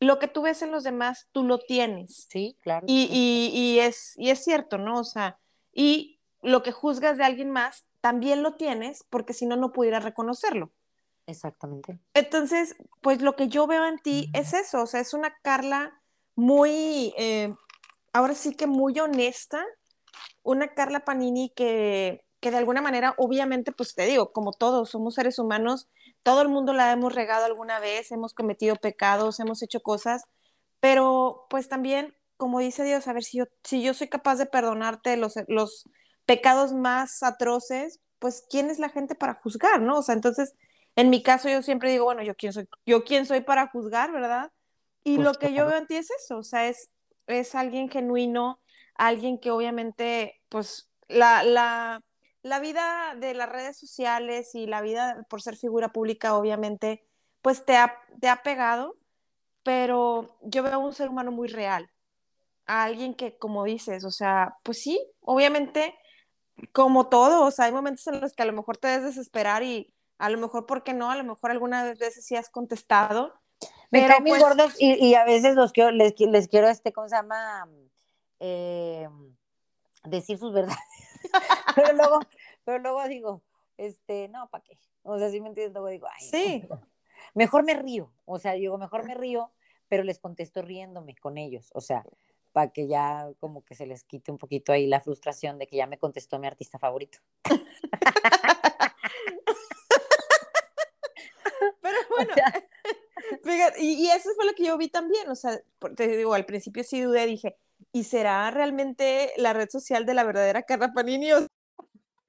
lo que tú ves en los demás, tú lo tienes. Sí, claro. Y, y, es, y es cierto, ¿no? O sea, y lo que juzgas de alguien más, también lo tienes, porque si no, no pudiera reconocerlo. Exactamente. Entonces, pues lo que yo veo en ti es eso, o sea, es una Carla muy, eh, ahora sí que muy honesta, una Carla Panini que, que de alguna manera, obviamente, pues te digo, como todos somos seres humanos, todo el mundo la hemos regado alguna vez, hemos cometido pecados, hemos hecho cosas, pero pues también, como dice Dios, a ver si yo, si yo soy capaz de perdonarte los, los pecados más atroces, pues quién es la gente para juzgar, ¿no? O sea, entonces, en mi caso yo siempre digo, bueno, yo quién soy, yo quién soy para juzgar, ¿verdad? Y pues lo que yo veo en ti es eso, o sea, es, es alguien genuino, alguien que obviamente, pues, la, la, la vida de las redes sociales y la vida por ser figura pública, obviamente, pues te ha, te ha pegado, pero yo veo a un ser humano muy real, a alguien que, como dices, o sea, pues sí, obviamente, como todo, o sea, hay momentos en los que a lo mejor te debes desesperar y a lo mejor, ¿por qué no? A lo mejor algunas veces sí has contestado. Me pero, caen pues, gordos y, a veces los quiero, les, les quiero, este, ¿cómo se llama? Eh, decir sus verdades. pero luego, pero luego digo, este, no, ¿para qué? O sea, sí me entiendo, digo, ay, sí. mejor me río, o sea, digo, mejor me río, pero les contesto riéndome con ellos, o sea, para que ya como que se les quite un poquito ahí la frustración de que ya me contestó mi artista favorito. Pero bueno, fíjate, y, eso fue lo que yo vi también, o sea, te digo, al principio sí dudé, dije, ¿y será realmente la red social de la verdadera Carla Panini?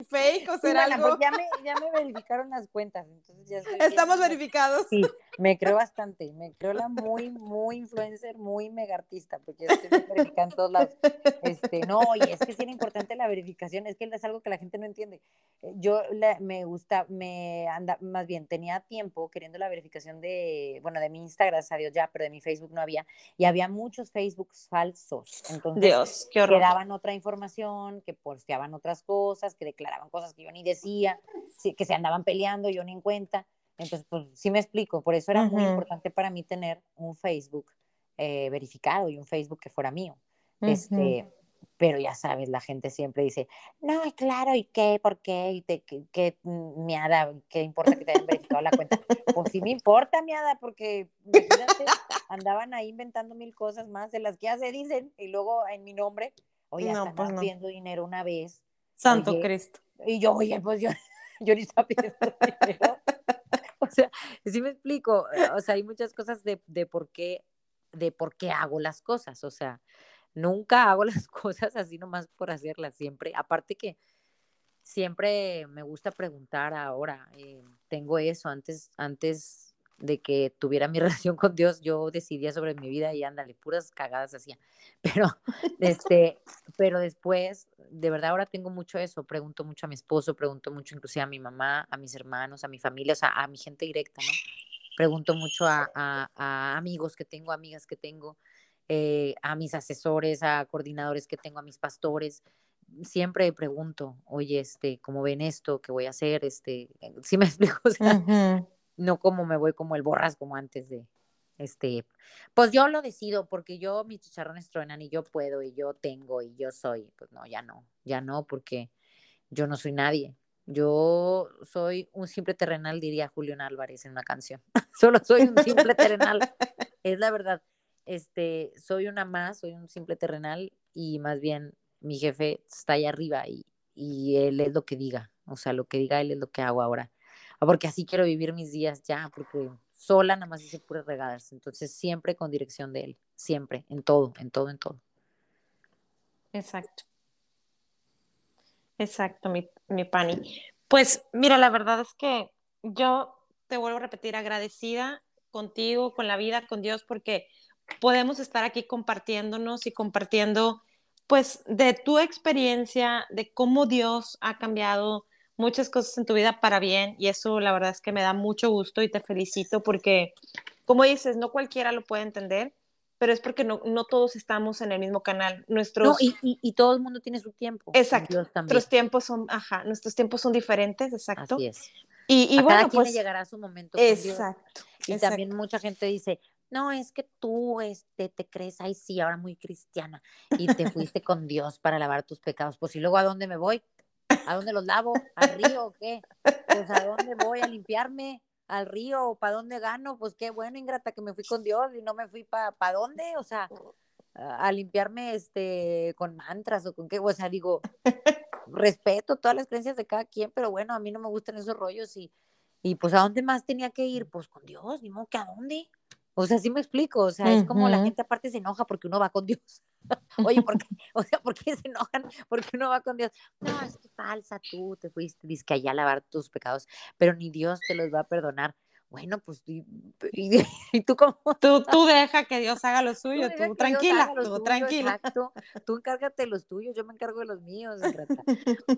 Fake o será algo. Pues ya, me, ya me verificaron las cuentas, entonces ya Estamos verificados. Sí, me creo bastante, me creo la muy, muy influencer, muy mega artista, porque ya estoy verificando todos lados. Este, no, y es que es bien importante la verificación, es que es algo que la gente no entiende. Eh, yo me gusta, me anda, más bien, tenía tiempo queriendo la verificación de, bueno, de mi Instagram, gracias a Dios ya, pero de mi Facebook no había, y había muchos Facebooks falsos. Entonces, Dios, qué horror. Que daban otra información, que posteaban otras cosas, que declaraban cosas que yo ni decía, que se andaban peleando, yo ni en cuenta. Entonces, pues sí me explico, por eso era muy importante para mí tener un Facebook eh, verificado y un Facebook que fuera mío. Este, pero ya sabes, la gente siempre dice, no, claro, ¿y qué? ¿Por qué? ¿Y te, qué, qué, miada? ¿Qué importa que te hayan verificado la cuenta? Pues sí me importa, miada, porque andaban ahí inventando mil cosas más de las que ya se dicen, y luego en mi nombre, oye, no, pues no. dinero una vez. Santo Cristo. Y yo, oye, pues yo, yo ni estaba pidiendo dinero. O sea, sí me explico, o sea, hay muchas cosas de, de por qué, de por qué hago las cosas, o sea, nunca hago las cosas así nomás por hacerlas, siempre, aparte que siempre me gusta preguntar ahora, eh, tengo eso, antes, antes de que tuviera mi relación con Dios, yo decidía sobre mi vida y ándale, puras cagadas hacía. Pero, este, pero después, de verdad ahora tengo mucho eso, pregunto mucho a mi esposo, pregunto mucho inclusive a mi mamá, a mis hermanos, a mi familia, o sea, a mi gente directa, ¿no? Pregunto mucho a, a, amigos que tengo, amigas que tengo, eh, a mis asesores, a coordinadores que tengo, a mis pastores. Siempre pregunto, oye, este, ¿cómo ven esto? ¿Qué voy a hacer? Este, ¿sí me explico? O sea, no como me voy como el borras como antes de, este, pues yo lo decido porque yo mis chicharrones truenan y yo puedo y yo tengo y yo soy, pues no, ya no, ya no, porque yo no soy nadie. Yo soy un simple terrenal, diría Julián Álvarez en una canción. Solo soy un simple terrenal. Es la verdad. Este, soy una más, soy un simple terrenal y más bien mi jefe está ahí arriba y, y él es lo que diga. O sea, lo que diga él es lo que hago ahora porque así quiero vivir mis días ya, porque sola nada más hice puras regadas, entonces siempre con dirección de él, siempre, en todo, en todo, en todo. Exacto. Exacto, mi, mi Pani. Pues mira, la verdad es que yo te vuelvo a repetir, agradecida contigo, con la vida, con Dios, porque podemos estar aquí compartiéndonos y compartiendo, pues, de tu experiencia, de cómo Dios ha cambiado muchas cosas en tu vida para bien y eso la verdad es que me da mucho gusto y te felicito porque, como dices, no cualquiera lo puede entender, pero es porque no, no todos estamos en el mismo canal. Nuestros... No, y, y, todo el mundo tiene su tiempo. Exacto. Nuestros tiempos son, ajá, nuestros tiempos son diferentes, exacto. Así es. Y, y bueno, pues llegará su momento. Exacto. Y también mucha gente dice, no, es que tú este, te crees, ay sí, ahora muy cristiana, y te fuiste con Dios para lavar tus pecados. Pues y luego a dónde me voy, ¿A dónde los lavo? ¿Al río o qué? Pues a dónde voy a limpiarme, al río, o para dónde gano, pues qué bueno, ingrata, que me fui con Dios y no me fui para pa dónde, o sea, a limpiarme este con mantras o con qué, o sea, digo, respeto todas las creencias de cada quien, pero bueno, a mí no me gustan esos rollos y, y pues a dónde más tenía que ir, pues con Dios, ni modo que a dónde. O sea, sí me explico, o sea, es como la gente aparte se enoja porque uno va con Dios. Oye, ¿por qué? O sea, ¿por qué se enojan porque uno va con Dios? No, es que falsa tú, te fuiste, dices que allá a lavar tus pecados, pero ni Dios te los va a perdonar. Bueno, pues, ¿y, tú cómo? Tú, tú deja que Dios haga lo suyo, tú, tranquila, tú tranquila. Exacto, tú encárgate de los tuyos, yo me encargo de los míos.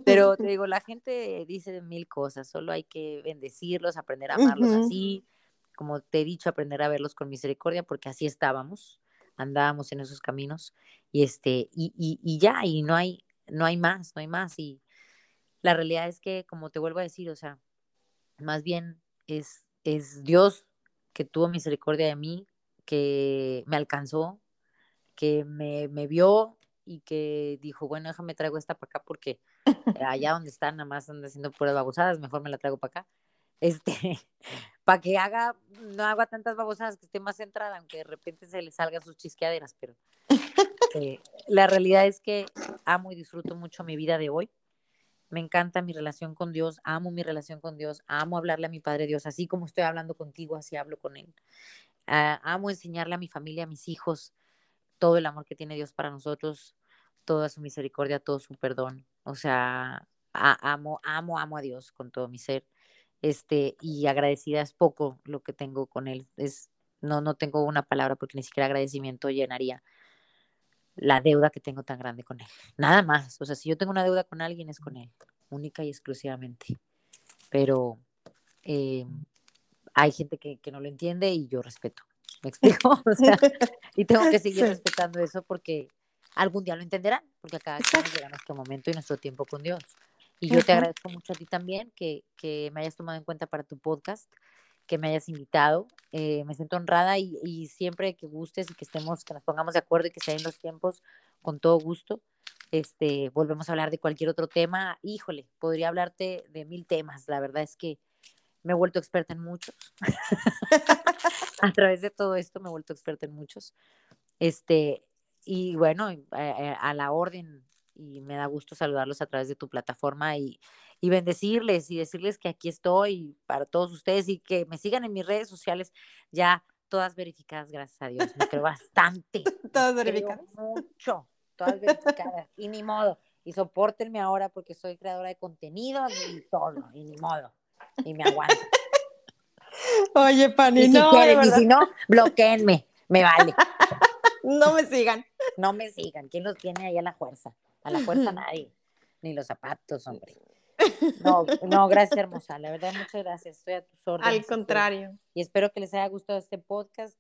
Pero te digo, la gente dice mil cosas, solo hay que bendecirlos, aprender a amarlos así como te he dicho, aprender a verlos con misericordia, porque así estábamos, andábamos en esos caminos, y este, y, y, ya, y no hay, no hay más, no hay más, y la realidad es que, como te vuelvo a decir, o sea, más bien es, es Dios que tuvo misericordia de mí, que me alcanzó, que me, me vio y que dijo, bueno, déjame traigo esta para acá porque allá donde están, nada más andan haciendo puras babosadas, mejor me la traigo para acá. Este, para que haga, no haga tantas babosadas, que esté más centrada, aunque de repente se le salgan sus chisqueaderas, pero eh, la realidad es que amo y disfruto mucho mi vida de hoy. Me encanta mi relación con Dios, amo mi relación con Dios, amo hablarle a mi Padre Dios, así como estoy hablando contigo, así hablo con Él. Ah, amo enseñarle a mi familia, a mis hijos, todo el amor que tiene Dios para nosotros, toda su misericordia, todo su perdón. O sea, amo, amo, amo a Dios con todo mi ser. Este, y agradecida es poco lo que tengo con Él. Es, no, no tengo una palabra porque ni siquiera agradecimiento llenaría la deuda que tengo tan grande con él. Nada más. O sea, si yo tengo una deuda con alguien es con él, única y exclusivamente. Pero eh, hay gente que, no lo entiende y yo respeto. ¿Me explico? y tengo que seguir respetando eso porque algún día lo entenderán, porque a cada quien llega nuestro momento y nuestro tiempo con Dios. Y yo te agradezco mucho a ti también que, que me hayas tomado en cuenta para tu podcast que me hayas invitado. Eh, me siento honrada y, siempre que gustes y que estemos, que nos pongamos de acuerdo y que sean los tiempos, con todo gusto, este, volvemos a hablar de cualquier otro tema. Híjole, podría hablarte de mil temas. La verdad es que me he vuelto experta en muchos. a través de todo esto me he vuelto experta en muchos. Este, y bueno, eh, eh, a la orden y me da gusto saludarlos a través de tu plataforma y, y bendecirles y decirles que aquí estoy para todos ustedes y que me sigan en mis redes sociales ya todas verificadas, gracias a Dios. Me creo bastante. todas verificadas. Mucho, todas verificadas. y ni modo. Y soportenme ahora porque soy creadora de contenido y todo, y ni modo. Y me aguanto. Oye, Pani, y si quieren, y si no, bloqueenme, me vale. no me sigan. No me sigan. ¿Quién los tiene ahí a la fuerza? A la fuerza nadie. Ni los zapatos, hombre. No, no, gracias, hermosa. La verdad, muchas gracias. Estoy a tus órdenes. Al contrario. Y espero que les haya gustado este podcast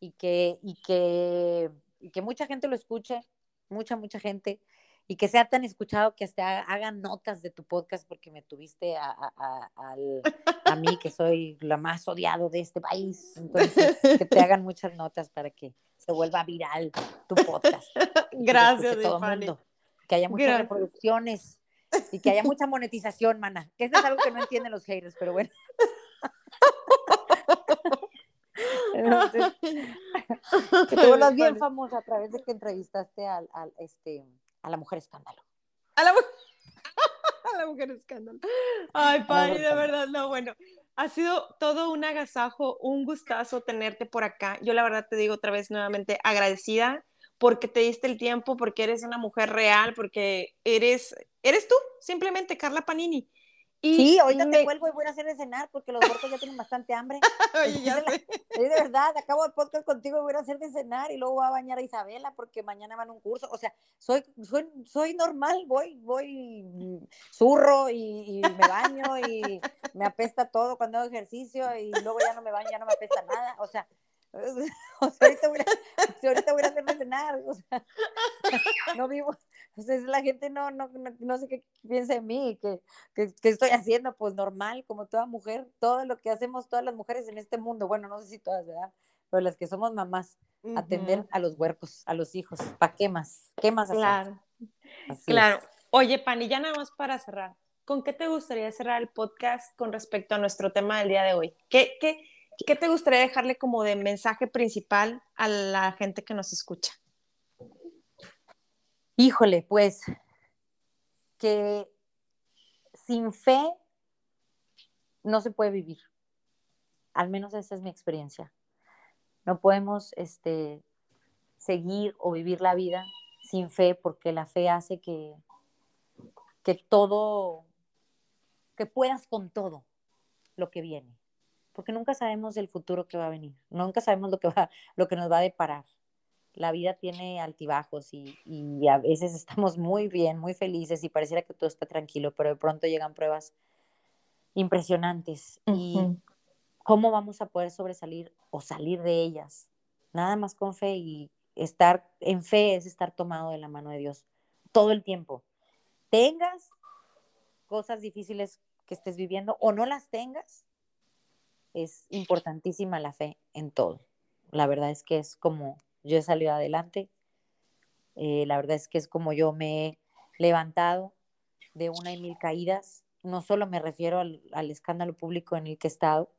y que, y que, y que mucha gente lo escuche, mucha, mucha gente, y que sea tan escuchado que hasta hagan notas de tu podcast porque me tuviste a, a, a, mí, que soy la más odiado de este país. Entonces, que te hagan muchas notas para que se vuelva viral tu podcast. Gracias, todo mundo. Que haya muchas reproducciones y que haya mucha monetización, mana. Que eso es algo que no entienden los haters, pero bueno. que te vuelvas bien famosa a través de que entrevistaste al, este, a la mujer escándalo. A la, a la mujer escándalo. Ay, Pani, de verdad, no, bueno. Ha sido todo un agasajo, un gustazo tenerte por acá. Yo la verdad te digo otra vez nuevamente agradecida porque te diste el tiempo, porque eres una mujer real, porque eres, eres tú, simplemente Carla Panini. Y sí, ahorita te vuelvo y voy a hacer de cenar porque los gordos ya tienen bastante hambre. Oye, ya sé. de verdad, acabo el podcast contigo y voy a hacer de cenar y luego voy a bañar a Isabela porque mañana van a un curso. O sea, soy, soy, soy normal, voy, voy zurro y, y me baño y me apesta todo cuando hago ejercicio y luego ya no me baño, ya no me apesta nada. O sea, O sea, ahorita voy a, si ahorita voy a hacerme cenar, o sea, no vivo, o sea, la gente no, no, no, sé qué piensa de mí, que, que, estoy haciendo, pues normal, como toda mujer, todo lo que hacemos todas las mujeres en este mundo, bueno, no sé si todas, ¿verdad? Pero las que somos mamás, atender a los huercos, a los hijos, ¿para qué más? ¿Qué más Claro, claro. Oye, Pani, ya nada más para cerrar, ¿con qué te gustaría cerrar el podcast con respecto a nuestro tema del día de hoy? ¿Qué, qué, ¿Qué te gustaría dejarle como de mensaje principal a la gente que nos escucha? Híjole, pues que sin fe no se puede vivir. Al menos esa es mi experiencia. No podemos este, seguir o vivir la vida sin fe porque la fe hace que, que todo, que puedas con todo lo que viene porque nunca sabemos el futuro que va a venir, nunca sabemos lo que, va, lo que nos va a deparar. La vida tiene altibajos y, y a veces estamos muy bien, muy felices y pareciera que todo está tranquilo, pero de pronto llegan pruebas impresionantes. Y cómo vamos a poder sobresalir o salir de ellas. Nada más con fe y estar en fe es estar tomado de la mano de Dios todo el tiempo. Tengas cosas difíciles que estés viviendo o no las tengas, es importantísima la fe en todo. La verdad es que es como yo he salido adelante, eh, la verdad es que es como yo me he levantado de una y mil caídas. No solo me refiero al, al escándalo público en el que he estado,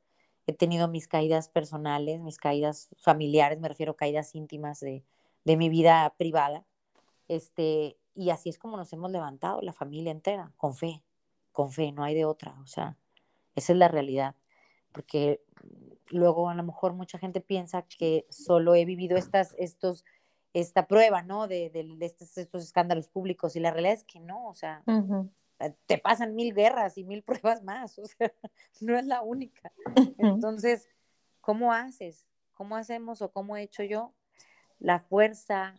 he tenido mis caídas personales, mis caídas familiares, me refiero a caídas íntimas de, de mi vida privada. Este, y así es como nos hemos levantado la familia entera, con fe, con fe, no hay de otra, o sea, esa es la realidad, porque luego a lo mejor mucha gente piensa que solo he vivido estas, estos, esta prueba, ¿no? De, de, de estos, estos, escándalos públicos y la realidad es que no, o sea, uh -huh. te pasan mil guerras y mil pruebas más, o sea, no es la única. Uh -huh. Entonces, ¿cómo haces? ¿Cómo hacemos o cómo he hecho yo? La fuerza,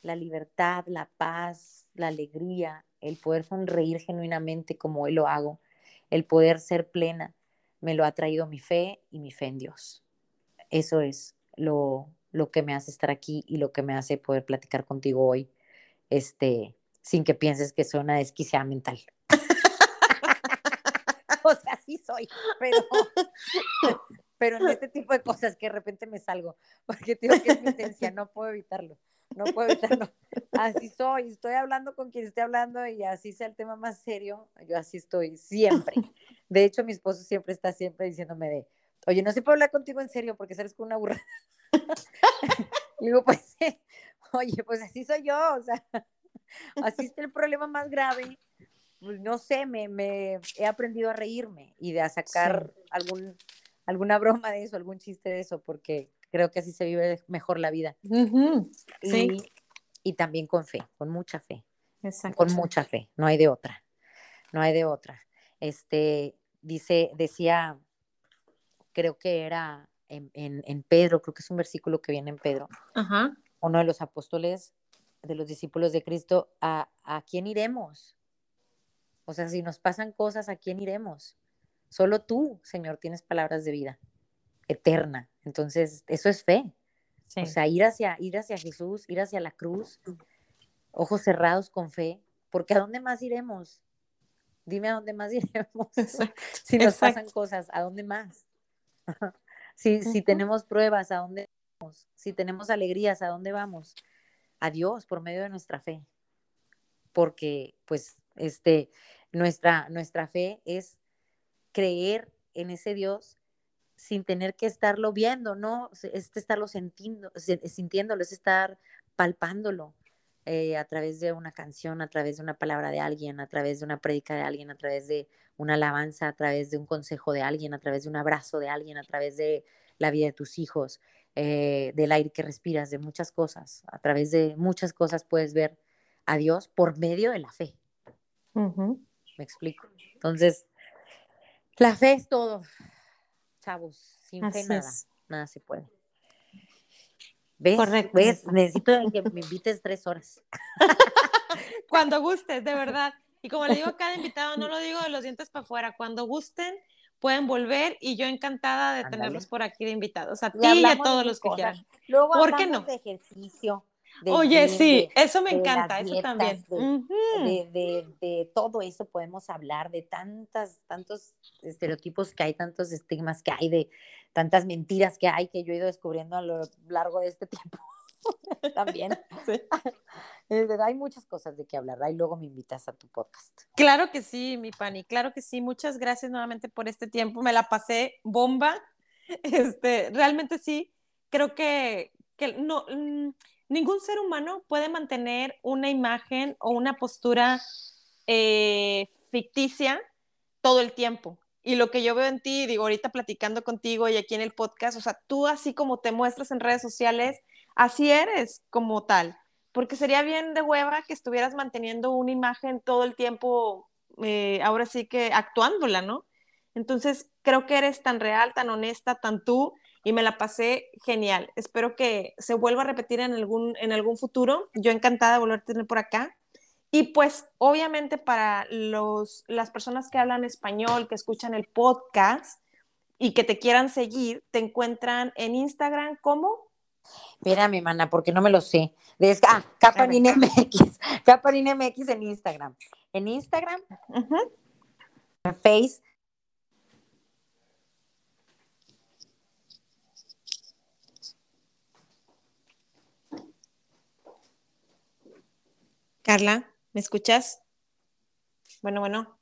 la libertad, la paz, la alegría, el poder sonreír genuinamente como hoy lo hago, el poder ser plena, me lo ha traído mi fe y mi fe en Dios. Eso es lo, lo que me hace estar aquí y lo que me hace poder platicar contigo hoy, este, sin que pienses que soy una desquiciada mental. o sea, sí soy, pero, pero en este tipo de cosas que de repente me salgo, porque tengo que es mi esencia, no puedo evitarlo, no puedo evitarlo. Así soy, estoy hablando con quien esté hablando y así sea el tema más serio, yo así estoy siempre. De hecho, mi esposo siempre está siempre diciéndome de, oye, no se puede hablar contigo en serio porque sales con una burra. y digo, pues, oye, pues así soy yo, o sea, así está el problema más grave. Pues no sé, me, me he aprendido a reírme y de a sacar sí. algún, alguna broma de eso, algún chiste de eso, porque creo que así se vive mejor la vida. Uh -huh. sí. y, y, también con fe, con mucha fe. Exacto. Con mucha fe, no hay de otra, no hay de otra. Este, dice, decía, creo que era en, en, en, Pedro, creo que es un versículo que viene en Pedro, Ajá. uno de los apóstoles, de los discípulos de Cristo, ¿a, ¿a quién iremos? O sea, si nos pasan cosas, ¿a quién iremos? Solo tú, Señor, tienes palabras de vida eterna. Entonces, eso es fe. Sí. O sea, ir hacia, ir hacia Jesús, ir hacia la cruz, ojos cerrados con fe, porque ¿a dónde más iremos? Dime a dónde más iremos. Exacto. si nos Exacto. pasan cosas, ¿a dónde más? si, uh -huh. si tenemos pruebas, ¿a dónde vamos? Si tenemos alegrías, ¿a dónde vamos? A Dios por medio de nuestra fe. Porque, pues, este, nuestra, nuestra fe es creer en ese Dios sin tener que estarlo viendo, ¿no? Es estarlo sintiendo, sintiéndolo, es estar palpándolo eh, a través de una canción, a través de una palabra de alguien, a través de una prédica de alguien, a través de una alabanza, a través de un consejo de alguien, a través de un abrazo de alguien, a través de la vida de tus hijos, eh, del aire que respiras, de muchas cosas. A través de muchas cosas puedes ver a Dios por medio de la fe. Uh -huh. Me explico. Entonces, la fe es todo, chavos. Sin Así fe nada, es. nada se puede. ¿Ves? Correcto. ¿Ves? Necesito que me invites tres horas. Cuando gustes, de verdad. Y como le digo a cada invitado, no lo digo de los dientes para afuera. Cuando gusten, pueden volver y yo encantada de tenerlos por aquí de invitados. A ti Y y, a todos los que quieran. Luego ¿Por qué no? de ejercicio. De Oye, sí, de- eso me de encanta, eso dietas, también. de- Ujú. de, todo eso podemos hablar, de tantas, tantos estereotipos que hay, tantos estigmas que hay, de tantas mentiras que hay que yo he ido descubriendo a lo largo de este tiempo. También. Sí. Hay muchas cosas de qué hablar. Ahí luego me invitas a tu podcast. Claro que sí, mi Pani, claro que sí. Muchas gracias nuevamente por este tiempo. Me la pasé bomba. Este, realmente sí, creo que, que no, mm, ningún ser humano puede mantener una imagen o una postura eh, ficticia todo el tiempo. Y lo que yo veo en ti, digo, ahorita platicando contigo y aquí en el podcast, o sea, tú así como te muestras en redes sociales, así eres como tal. Porque sería bien de hueva que estuvieras manteniendo una imagen todo el tiempo, eh, ahora sí que actuándola, ¿no? Entonces, creo que eres tan real, tan honesta, tan tú, y me la pasé genial. Espero que se vuelva a repetir en algún, en algún futuro. Yo encantada de volver a tener por acá. Y pues, obviamente, para los, las personas que hablan español, que escuchan el podcast y que te quieran seguir, te encuentran en Instagram como Espérame, mana, porque no me lo sé. De, ah, Caparín MX. Caparín MX en Instagram. En Instagram, en Face, Carla, ¿me escuchas? Bueno, bueno.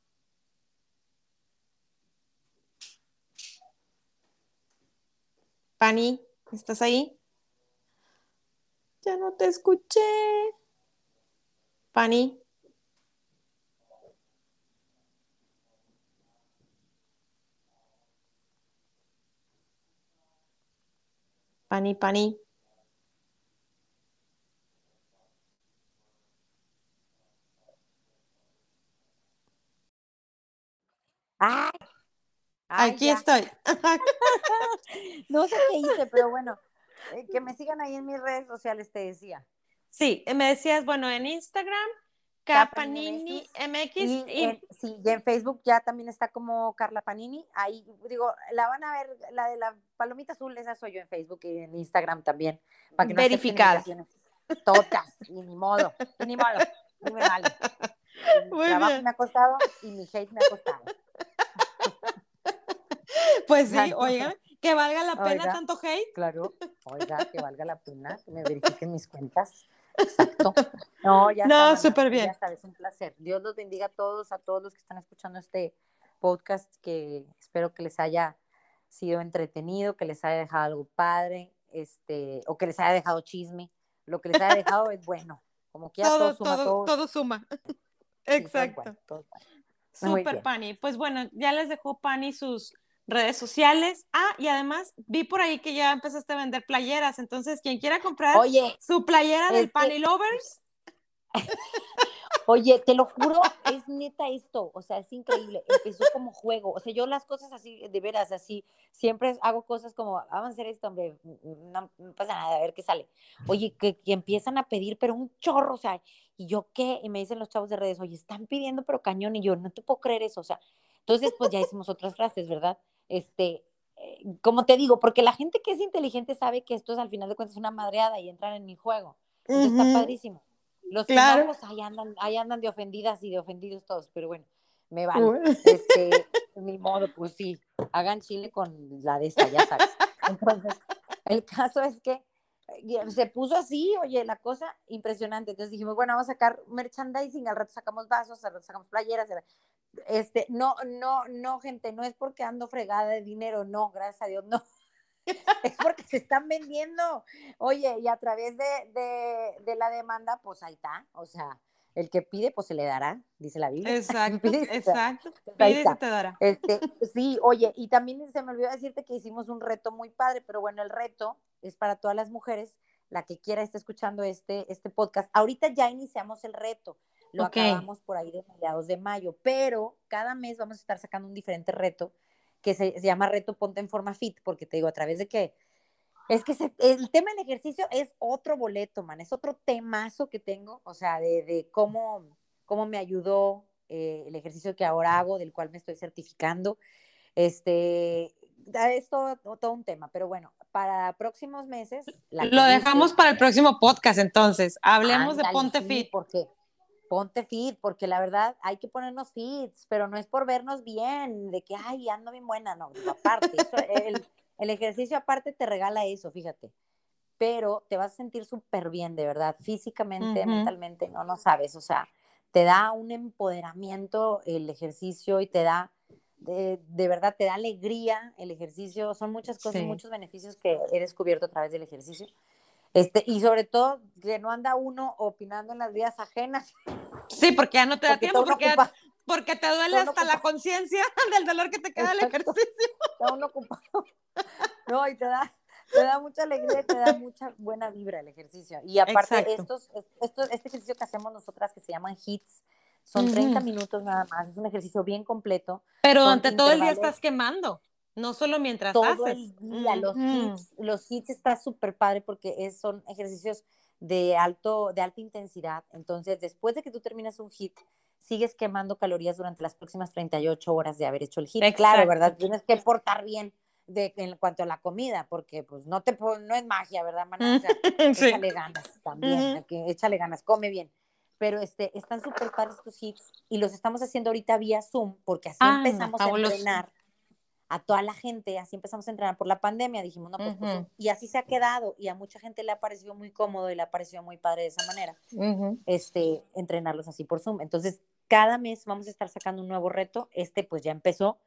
Pani, ¿estás ahí? Ya no te escuché. Pani. Pani, Pani. ¡Ay! Aquí estoy. no sé qué hice, pero bueno, eh, que me sigan ahí en mis redes sociales, te decía. Sí, me decías, bueno, en Instagram, Capanini MX. Y, En, sí, y en Facebook ya también está como Carla Panini. Ahí, digo, la van a ver, la de la palomita azul, esa soy yo en Facebook y en Instagram también. Para que no Verificada. Todas, y ni modo, y ni modo, ni me vale. Mi trabajo me ha costado y mi hate me ha costado. Pues sí, oigan, que valga la pena tanto hate. Claro, oiga, que valga la pena, que me verifiquen mis cuentas. Exacto. No, ya No, súper bien. Ya sabes, un placer. Dios los bendiga a todos, a todos los que están escuchando este podcast, que espero que les haya sido entretenido, que les haya dejado algo padre, este, o que les haya dejado chisme. Lo que les haya dejado es bueno. Como que todo, todo suma. Todo, todo suma. Exacto. Súper Pani. Pues bueno, ya les dejó Pani sus redes sociales. Ah, y además vi por ahí que ya empezaste a vender playeras. Entonces, quien quiera comprar su playera del Pani Lovers. Oye, te lo juro, es neta esto, o sea, es increíble, empezó como juego, o sea, yo las cosas así, de veras, así, siempre hago cosas como, vamos a hacer esto, hombre, no, pasa nada, a ver qué sale. Oye, que, que, empiezan a pedir, pero un chorro, o sea, ¿y yo qué? Y me dicen los chavos de redes, oye, están pidiendo, pero cañón, y yo, no te puedo creer eso, o sea, entonces, pues ya hicimos otras frases, ¿verdad? Este, eh, como te digo, porque la gente que es inteligente sabe que esto es al final de cuentas una madreada y entran en mi juego. Entonces está padrísimo. Los claro. pues ahí andan, ahí andan de ofendidas y de ofendidos todos, pero bueno, me vale. Este, mi modo, pues sí, hagan chile con la de esta, ya sabes. Entonces, el caso es que eh, se puso así, oye, la cosa impresionante. Entonces dijimos, bueno, vamos a sacar merchandising, al rato sacamos vasos, al rato sacamos playeras. Este, no, no, no, gente, no es porque ando fregada de dinero, no, gracias a Dios, no. es porque se están vendiendo. Oye, y a través de, de, la demanda, pues ahí está. O sea, el que pide, pues se le dará, dice la Biblia. Exacto, exacto. Pide y se te dará. Este, sí, oye, y también se me olvidó decirte que hicimos un reto muy padre, pero bueno, el reto es para todas las mujeres, la que quiera estar escuchando este, este podcast. Ahorita ya iniciamos el reto, lo acabamos por ahí de mediados de mayo, pero cada mes vamos a estar sacando un diferente reto que se, llama Reto Ponte en Forma Fit, porque te digo, a través de que es que el tema del ejercicio es otro boleto, man, es otro temazo que tengo, o sea, de, de cómo, cómo me ayudó eh, el ejercicio que ahora hago, del cual me estoy certificando. Este, es todo, todo un tema, pero bueno, para próximos meses. Lo dejamos para el próximo podcast, entonces. Hablemos de Ponte Fit. ¿Por qué? Ponte fit, porque la verdad hay que ponernos fits, pero no es por vernos bien, de que, ay, ando bien buena, no, aparte, el, el, ejercicio aparte te regala eso, fíjate, pero te vas a sentir súper bien, de verdad, físicamente, mentalmente, no, no sabes, o sea, te da un empoderamiento el ejercicio y te da, de, de verdad, te da alegría el ejercicio, son muchas cosas, muchos beneficios que he descubierto a través del ejercicio. Este, y sobre todo que no anda uno opinando en las vidas ajenas. Sí, porque ya no te da tiempo, porque, porque, te duele hasta la conciencia del dolor que te queda el ejercicio. Está uno ocupado. No, y te da, te da mucha alegría y te da mucha buena vibra el ejercicio. Y aparte, estos, estos, este ejercicio que hacemos nosotras que se llaman hits, son 30 minutos nada más, es un ejercicio bien completo. Pero durante todo el día estás quemando. No solo mientras todo haces. el día, los hits, los hits está súper padre porque es, son ejercicios de, alto, de alta intensidad. Entonces, después de que tú terminas un hit, sigues quemando calorías durante las próximas 38 horas de haber hecho el hit. Claro, ¿verdad? Tienes que portar bien de, en cuanto a la comida, porque pues no te no es magia, ¿verdad, Mana? O sea, échale ganas también, échale ganas, come bien. Pero este, están súper padres estos hits y los estamos haciendo ahorita vía Zoom, porque así ah, empezamos a entrenar a toda la gente, así empezamos a entrenar por la pandemia, dijimos, no, pues, pues y así se ha quedado, y a mucha gente le ha parecido muy cómodo y le ha parecido muy padre de esa manera, este, entrenarlos así por Zoom. Entonces, cada mes vamos a estar sacando un nuevo reto. Este pues ya empezó,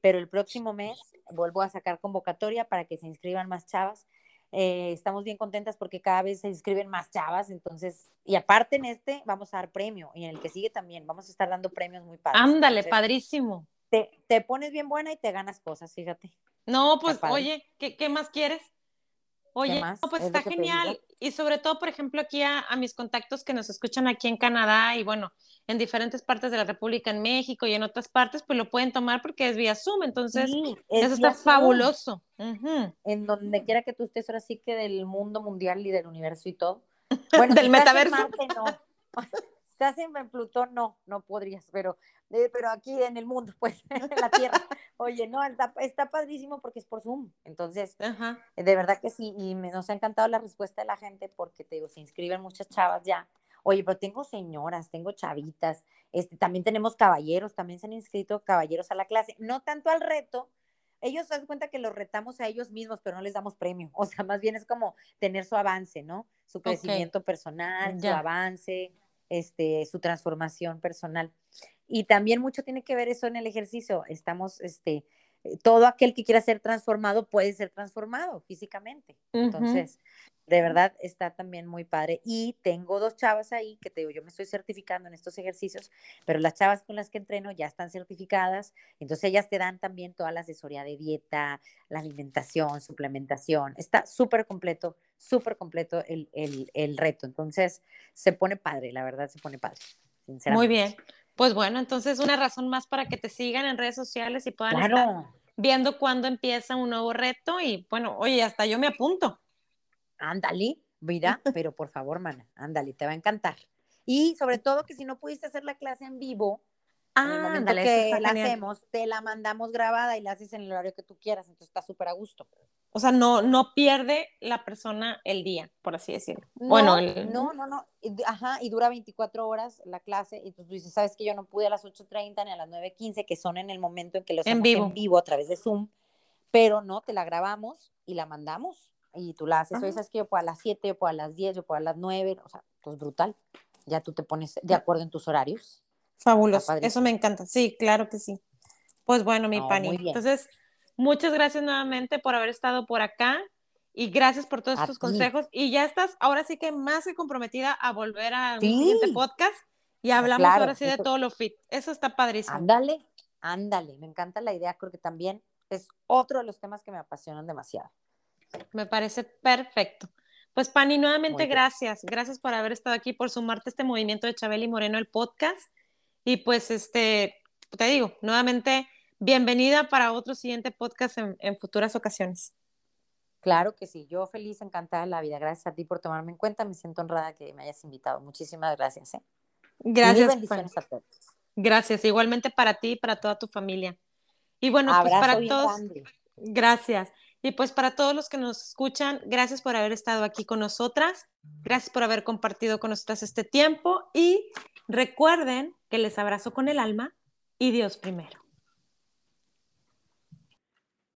pero el próximo mes vuelvo a sacar convocatoria para que se inscriban más chavas. Eh, estamos bien contentas porque cada vez se inscriben más chavas, entonces, y aparte en este vamos a dar premio y en el que sigue también vamos a estar dando premios muy padres. Ándale, padrísimo. Te, te, pones bien buena y te ganas cosas, fíjate. No, pues oye, ¿qué, ¿qué, más quieres? Oye, no, pues está genial. Y sobre todo, por ejemplo, aquí a, a, mis contactos que nos escuchan aquí en Canadá y bueno, en diferentes partes de la República, en México y en otras partes, pues lo pueden tomar porque es vía Zoom. Entonces, eso está fabuloso. En donde quiera que tú estés, ahora sí que del mundo mundial y del universo y todo. Bueno, del metaverso. no. estás en Plutón, no, no podrías, pero, eh, pero aquí en el mundo, pues, en la Tierra. Oye, no, está, está padrísimo porque es por Zoom. Entonces, de verdad que sí, y me, nos ha encantado la respuesta de la gente porque te digo, se inscriben muchas chavas ya Oye, pero tengo señoras, tengo chavitas, este, también tenemos caballeros, también se han inscrito caballeros a la clase, no tanto al reto, ellos se dan cuenta que los retamos a ellos mismos, pero no les damos premio. O sea, más bien es como tener su avance, ¿no? Su crecimiento personal, su avance, este, su transformación personal. Y también mucho tiene que ver eso en el ejercicio. Estamos, este, todo aquel que quiera ser transformado puede ser transformado físicamente. Entonces, de verdad está también muy padre. Y tengo dos chavas ahí que te digo, yo me estoy certificando en estos ejercicios, pero las chavas con las que entreno ya están certificadas, entonces ellas te dan también toda la asesoría de dieta, la alimentación, suplementación. Está súper completo, súper completo el, el, el, reto. Entonces se pone padre, la verdad se pone padre. Muy bien. Pues bueno, entonces una razón más para que te sigan en redes sociales y puedan estar viendo cuándo empieza un nuevo reto y bueno, oye, hasta yo me apunto ándale, mira, pero por favor, mana, ándale, te va a encantar. Y sobre todo que si no pudiste hacer la clase en vivo, ah, en que la hacemos, te la mandamos grabada y la haces en el horario que tú quieras, entonces está súper a gusto. O sea, no, no pierde la persona el día, por así decirlo. No, bueno, no, no, no, ajá, y dura 24 horas la clase, y tú dices, sabes que yo no pude a las 8.30 ni a las 9.15, que son en el momento en que lo hacemos en vivo. en vivo a través de Zoom, pero no, te la grabamos y la mandamos y tú la haces, o sabes que yo puedo a las 7, yo puedo a las 10, yo puedo a las 9, o sea, pues brutal. Ya tú te pones de acuerdo en tus horarios. Fabuloso, eso me encanta. Sí, claro que sí. Pues bueno, mi Pani. Entonces, muchas gracias nuevamente por haber estado por acá y gracias por todos estos consejos. Y ya estás ahora sí que más que comprometida a volver a un siguiente podcast y hablamos ahora sí de todo lo fit. Eso está padrísimo. Ándale, ándale. Me encanta la idea, creo que también es otro de los temas que me apasionan demasiado. Me parece perfecto. Pues Pani, nuevamente gracias. Gracias por haber estado aquí, por sumarte a este movimiento de Chabeli Moreno, el podcast. Y pues, este, te digo, nuevamente, bienvenida para otro siguiente podcast en, futuras ocasiones. Claro que sí, yo feliz, encantada de la vida. Gracias a ti por tomarme en cuenta. Me siento honrada que me hayas invitado. Muchísimas gracias. ¿eh? Gracias. bendiciones a todos. Gracias, igualmente para ti y para toda tu familia. Y bueno, pues para todos. Gracias. Y pues para todos los que nos escuchan, gracias por haber estado aquí con nosotras, gracias por haber compartido con nosotras este tiempo y recuerden que les abrazo con el alma y Dios primero.